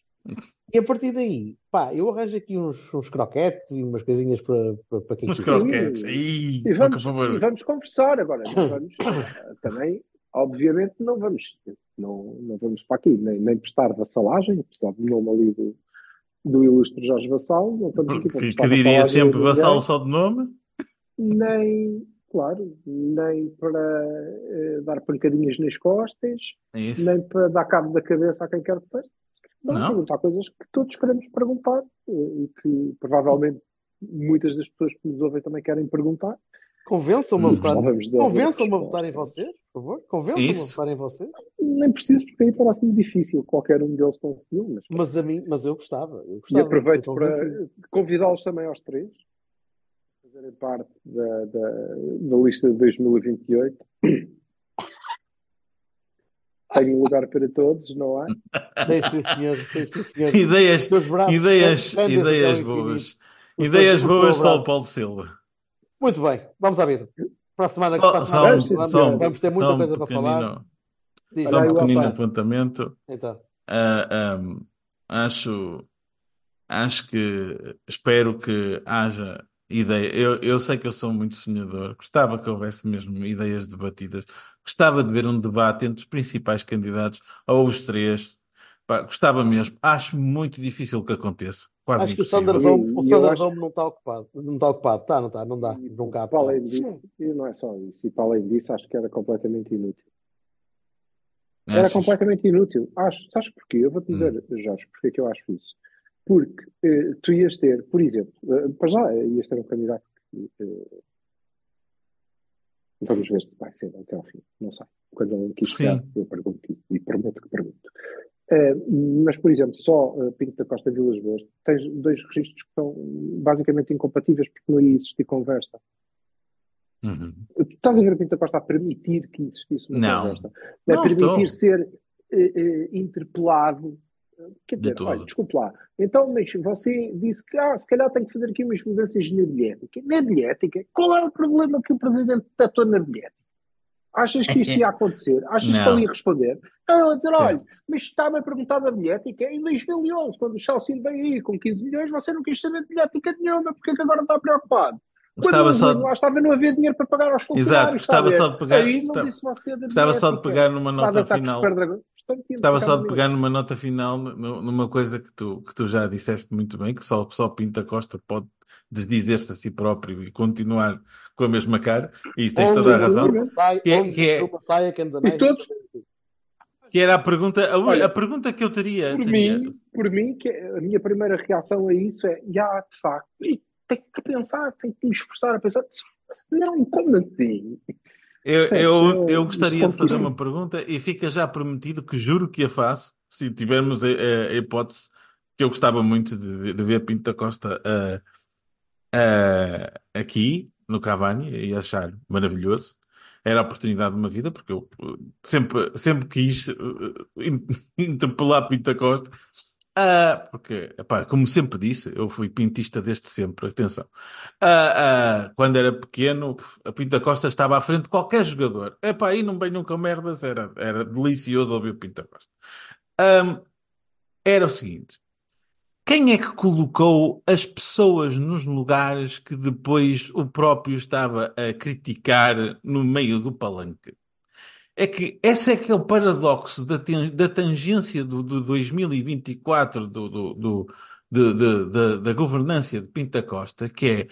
E a partir daí, pá, eu arranjo aqui uns, uns croquetes e umas coisinhas para, para, para quem uns quiser. croquetes. Ih, e, vamos, e vamos conversar agora. Vamos, também obviamente não vamos, não, não vamos para aqui, nem, nem prestar vassalagem, apesar do nome ali do, do ilustre Jorge Vassal, não estamos aqui para Que diria sempre Vassal só de nome? Nem, claro, nem para uh, dar pancadinhas nas costas, Isso. nem para dar cabo da cabeça a quem quer que seja. Não, não. perguntar coisas que todos queremos perguntar uh, e que provavelmente muitas das pessoas que nos ouvem também querem perguntar. Convençam-me a votar. Convençam-me a votar em vocês, por favor. Convençam-me a votar em vocês. Nem preciso, porque aí parece-me difícil. Qualquer um deles conseguiu. Mas, mas, a mim, mas eu gostava. Eu gostava e aproveito para convidá-los também aos três a fazerem parte da, da, da lista de 2028. Tenho lugar para todos, não há? Deixe, senhor, deixe, senhor. Ideias, ideias, ideias boas. Ideias boas, só o Paulo Silva. Muito bem, vamos à vida. Para a semana, só, para a semana só, vamos, só, vamos ter muita coisa para falar. Só um pequenino apontamento. Então. Uh, um, Acho, acho que espero que haja ideia. Eu, eu sei que eu sou muito sonhador. Gostava que houvesse mesmo ideias debatidas. Gostava de ver um debate entre os principais candidatos ou os três. Pá, gostava mesmo. Acho muito difícil que aconteça. Quase Acho que o. Thunderdome, o E Thunderdome acho- não está ocupado. Não está ocupado, está, não está, não dá. E Não cabe. para além disso, e não é só isso, e para além disso, acho que era completamente inútil. Era Achas? completamente inútil. Acho, sabes porquê? Eu vou-te dizer, Jorge, porque é que eu acho isso. Porque eh, tu ias ter, por exemplo, eh, para já eh, ias ter um candidato que eh, vamos ver se vai ser até ao fim, não sei. Quando ele quis chegar, eu pergunto e- e prometo que pergunto. Eh, mas, por exemplo, só eh, Pinto da Costa Vilas Boas, tens dois registros que são basicamente incompatíveis porque não ia existir conversa. Uhum. Tu estás a ver o Pinto da Costa a permitir que existisse uma Não. conversa? A Não permitir estou. ser eh, interpelado. Quer De dizer, todo. olha, desculpe lá. Então, mas você disse que ah, se calhar tem que fazer aqui umas mudanças na bilhética. Na bilhética? Qual é o problema que o Presidente detectou na bilhética? Achas que isto ia acontecer? Achas que Não. ele ia responder? Não, ele ia dizer, olha, mas estava a perguntar da bilhética em 2011, quando o Chelsea veio aí com 15 milhões, você não quis saber de bilhética nenhuma, porque é que agora está preocupado? Quando só lá estava, não havia dinheiro para pagar aos funcionários. Exato, a ver? só de pegar- Aí não disse você da Gostava só de pegar numa a nota final. Estava só de pegar numa nota final nu- numa coisa que tu, que tu já disseste muito bem, que só, só Pinta Costa pode desdizer-se a si próprio e continuar com a mesma cara, e isso tens Onde toda a razão. Sai, Que é- que é- saia que anda E todos, Que era a pergunta, a, Olha, a pergunta que eu teria. por teria- mim, por mim, que a minha primeira reação a isso é, já, de facto, e tem que pensar, tem que me esforçar a pensar, se não, como assim? Eu, eu, Eu- eu gostaria de fazer uma pergunta e fica já prometido que juro que a faço, se tivermos a, a- a hipótese que eu gostava muito de, de ver Pinto da Costa ah, ah, aqui no Cavani e achar maravilhoso. Era a oportunidade de uma vida, porque eu uh, sempre, sempre quis uh, in- interpelar Pinto da Costa. Ah, porque, epá, como sempre disse, eu fui pintista desde sempre, atenção. Ah, quando era pequeno, a Pinta Costa estava à frente de qualquer jogador. Epá, aí não bem nunca merdas, era, era delicioso ouvir o Pinta Costa. Ahm, era o seguinte: quem é que colocou as pessoas nos lugares que depois o próprio estava a criticar no meio do palanque? É que esse é que é o paradoxo da, da tangência do, do 2024 do, do, do- de- de- de- da governança de Pinta Costa, que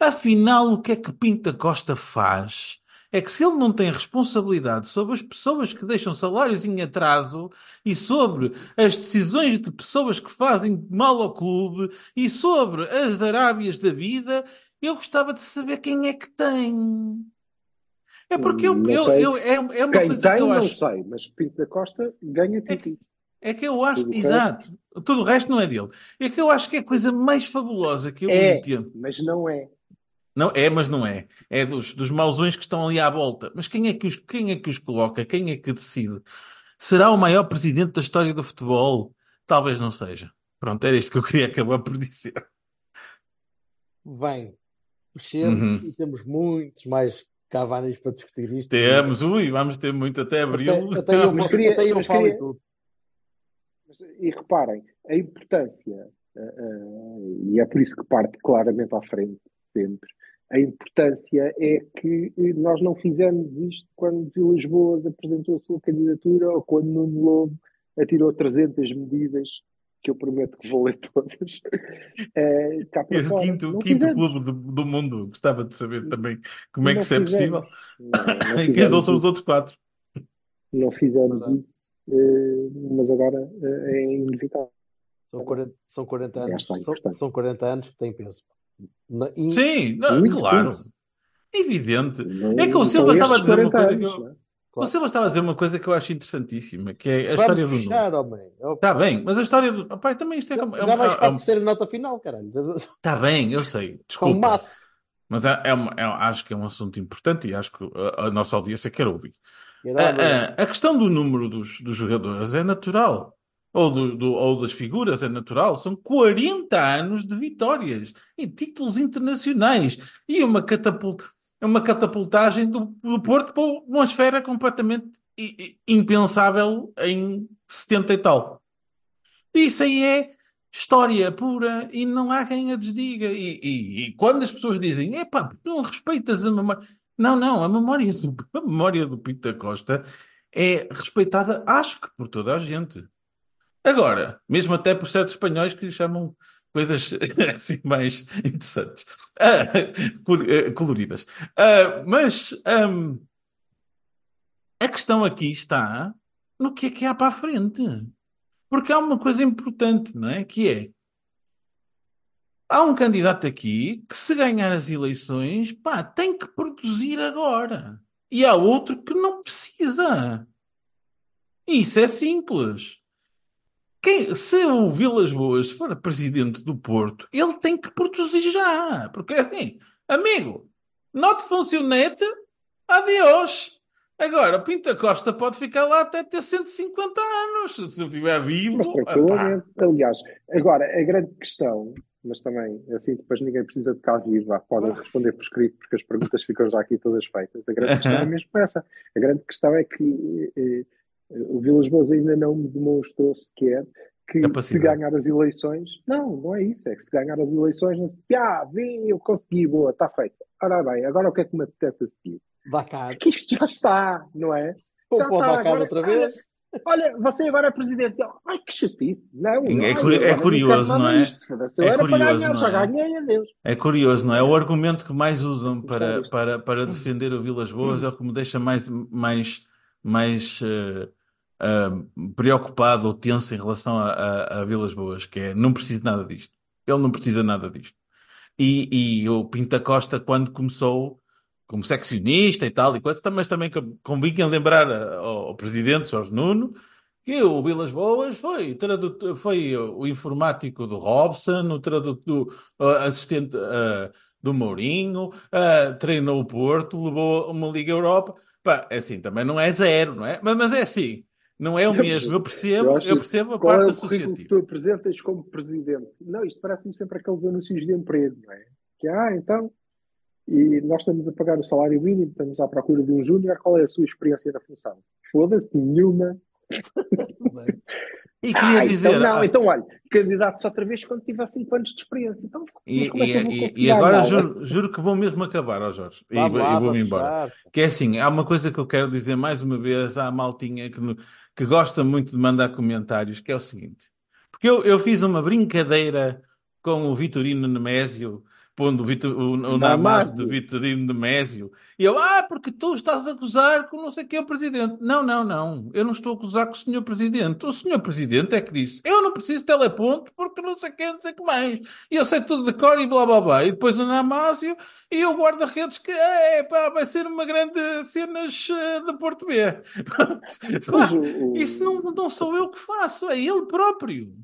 é, afinal, o que é que Pinta Costa faz? É que se ele não tem responsabilidade sobre as pessoas que deixam salários em atraso e sobre as decisões de pessoas que fazem mal ao clube e sobre as Arábias da vida, eu gostava de saber quem é que tem. É porque eu, eu, eu- é, é uma Quem coisa tem, que eu não acho. sei, mas Pinto da Costa ganha É que- título. É que eu acho, Tudo exato, tudo o resto não é dele. É que eu acho que é a coisa mais fabulosa que eu É, entendo. mas não é. Não é, mas não é. É dos, dos mauzões que estão ali à volta. Mas quem é que os, quem é que os coloca? Quem é que decide? Será o maior presidente da história do futebol? Talvez não seja. Pronto, era isto que eu queria acabar por dizer. Vem, mexemos Uhum. e temos muitos mais Cavanis para discutir isto. Temos, ui, vamos ter muito até abril. Até, até eu, Mas queria- até eu mas falo queria- e tudo. E reparem, a importância, eh, eh, e é por isso que parte claramente à frente, sempre, a importância é que eh, nós não fizemos isto quando Vilas Boas apresentou a sua candidatura ou quando Nuno Lobo atirou 300 medidas, que eu prometo que vou ler todas, eh, cá para fora. quinto, Não quinto fizemos. clube do, do mundo. Gostava de saber também como é que isso é possível. Não, não quem são os outros quatro? Não fizemos Verdade. isso, eh, mas agora é inevitável. São 40, são 40 anos. É São, são 40 anos que têm peso. Na- e- Sim, não, Muito claro. isso. Evidente. Não- É que o Silva estava a dizer uma 40 coisa que anos, eu- não é? O Silva estava a dizer uma coisa que eu acho interessantíssima, que é a Vamos história do fechar, homem. Está bem, mas a história do. Opa, também isto é. como- é Já vais é para a terceira nota final, caralho. Está bem, eu sei. Desculpa. Mas é, é uma- é- acho que é um assunto importante e acho que a, a nossa audiência quer ouvir. A, a- a questão do número dos, dos jogadores é natural. Ou, do, do- ou das figuras é natural. São 40 anos de vitórias e títulos internacionais e uma, catapult, uma catapultagem do, do Porto para uma esfera completamente impensável em 70 e tal. Isso aí é história pura e não há quem a desdiga. E, e- e quando as pessoas dizem, epá, não respeitas a memória. Não, não, a memória a memória do Pinto da Costa é respeitada, acho que por toda a gente. Agora, mesmo até por certos espanhóis que chamam coisas assim mais interessantes, Ah, eh, coloridas. Ah, mas ahm, a questão aqui está no que é que há para a frente. Porque há uma coisa importante, não é? Que é, há um candidato aqui que se ganhar as eleições, pá, tem que produzir agora. E há outro que não precisa. E Isso é simples. Quem- se o Vilas Boas for presidente do Porto, ele tem que produzir já. Porque é assim, amigo, not funcionete, adeus. Agora, Pinta Costa pode ficar lá até ter 150 anos, se estiver vivo. Mas tranquilamente. Aliás, agora, a grande questão, mas também, assim, depois ninguém precisa de cá vir, vá, podem responder por escrito, porque as perguntas ficam já aqui todas feitas. A grande questão é mesmo essa. A grande questão é que eh, eh, o Vilas Boas ainda não me demonstrou sequer que se ganhar as eleições, não, não é isso, é que se ganhar as eleições, não se, ah, vem, eu consegui, boa, está feito. Ora bem, agora o que é que me apetece a seguir? Dá cá. Que isto já está, não é? Ou Já pode está, agora- outra vez. Olha, você agora é presidente. Ai, que chatice. Não, É é curioso, não é? Eu É era para curioso, ganhar, não já é? ganhei, adeus. É curioso, não é? O argumento que mais usam para, isto. para, para defender o Vilas Boas é o que me deixa mais, mais, mais eh, ah, preocupado ou tenso em relação a, a, a Vilas Boas, que é não precisa nada disto. Ele não precisa nada disto. E, e o Pinta Costa, quando começou como seccionista e tal, e coisa, mas também convinha lembrar a- ao, ao presidente Jorge Nuno que o Vilas Boas foi, tradutor, foi o informático do Robson, o tradutor, assistente ah, do Mourinho, ah, treinou o Porto, levou uma Liga Europa. Pá, é assim, também não é zero, não é? Mas, mas é assim, não é o mesmo. Eu percebo, Eu eu percebo a Qual parte é currículo que associativa. tu apresentas como presidente? Não, isto parece-me sempre aqueles anúncios de emprego, não é? Que, ah, então, e nós estamos a pagar o salário mínimo, estamos à procura de um júnior, qual é a sua experiência na função? Foda-se, nenhuma. E queria Ah, dizer, então não, ah, então olha, candidato-se outra vez quando tiver 5 anos de experiência. Então, E, é e- e- agora juro, juro que vou mesmo acabar, ó Jorge, e, e vou-me embora. Que é assim, há uma coisa que eu quero dizer mais uma vez à maltinha que, no- que gosta muito de mandar comentários, que é o seguinte. Porque eu, eu fiz uma brincadeira com o Vitorino Nemésio, pondo o, Vitor, o, o namaz de Vitorino Nemésio, e eu, ah, porque tu estás a acusar com não sei quem é o Presidente. Não, não, não, eu não estou a acusar com o Senhor Presidente. O Senhor Presidente é que disse, eu não preciso de teleponto porque não sei quem, não sei o que mais. E eu sei tudo de cor e blá blá blá. E depois o Namásio e o guarda-redes que, é, pá, vai ser uma grande cenas eh, de Porto B. Pá, isso não, não sou eu que faço, é ele próprio.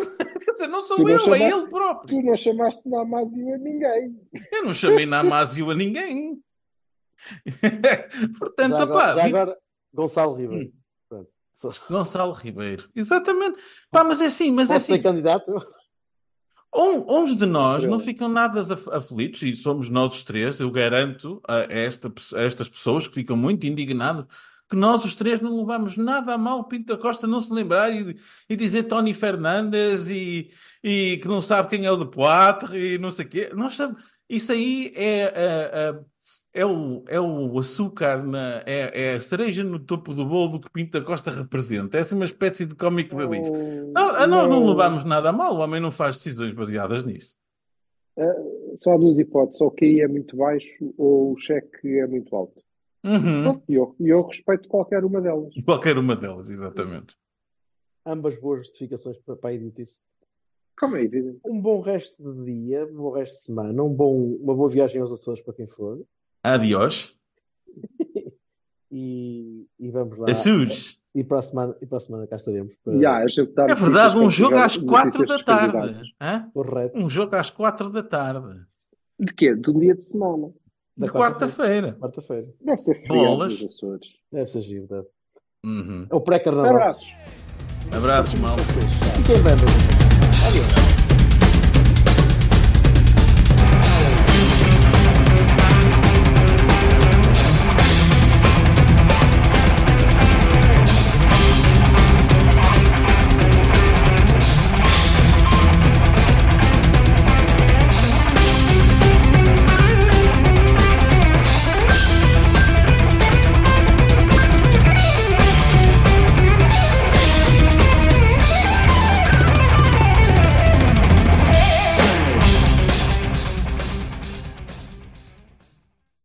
Quer dizer, não sou Tu não eu, é chamaste- ele próprio. Tu não chamaste Namásio a ninguém. Eu não chamei Namásio a ninguém. Portanto, Já opá, agora, já vi- agora, Gonçalo Hum. Ribeiro. Só- Gonçalo Ribeiro. Exatamente. Pá, mas é assim, mas é Posso ser assim. candidato? Um- uns de nós não ficam nada af- aflitos, e somos nós os três, eu garanto a, esta, a estas pessoas que ficam muito indignadas, que nós os três não levamos nada a mal Pinto da Costa não se lembrar e, e dizer Tony Fernandes e, e que não sabe quem é o de Poitre e não sei o quê. Nós sabemos, isso aí é, a- a- é, o, é o açúcar, na, é, é a cereja no topo do bolo que Pinto da Costa representa. É assim uma espécie de comic relief. Não, a nós não levamos nada a mal, o homem não faz decisões baseadas nisso. Só há duas hipóteses, ou o QI é muito baixo ou o cheque é muito alto. Uhum. E eu, eu respeito qualquer uma delas. Qualquer uma delas, exatamente. Ambas boas justificações para, para a idiotice. Como é evidente. Um bom resto de dia, um bom resto de semana, um bom, uma boa viagem aos Açores para quem for. Adiós. E, e vamos lá. Jesus. E para a semana, e para a semana cá estaremos. Para... Há, a gente dá É verdade, um jogo às quatro da tarde. Correto. Um jogo às quatro da tarde. De quê? De um dia de semana. Da De quarta-feira. Quarta-feira. Deve ser Bolas. Deve ser giro, deve. Uhum. É o pré-carnaval. Abraços. Abraços, mal. Fiquem bem. Adeus.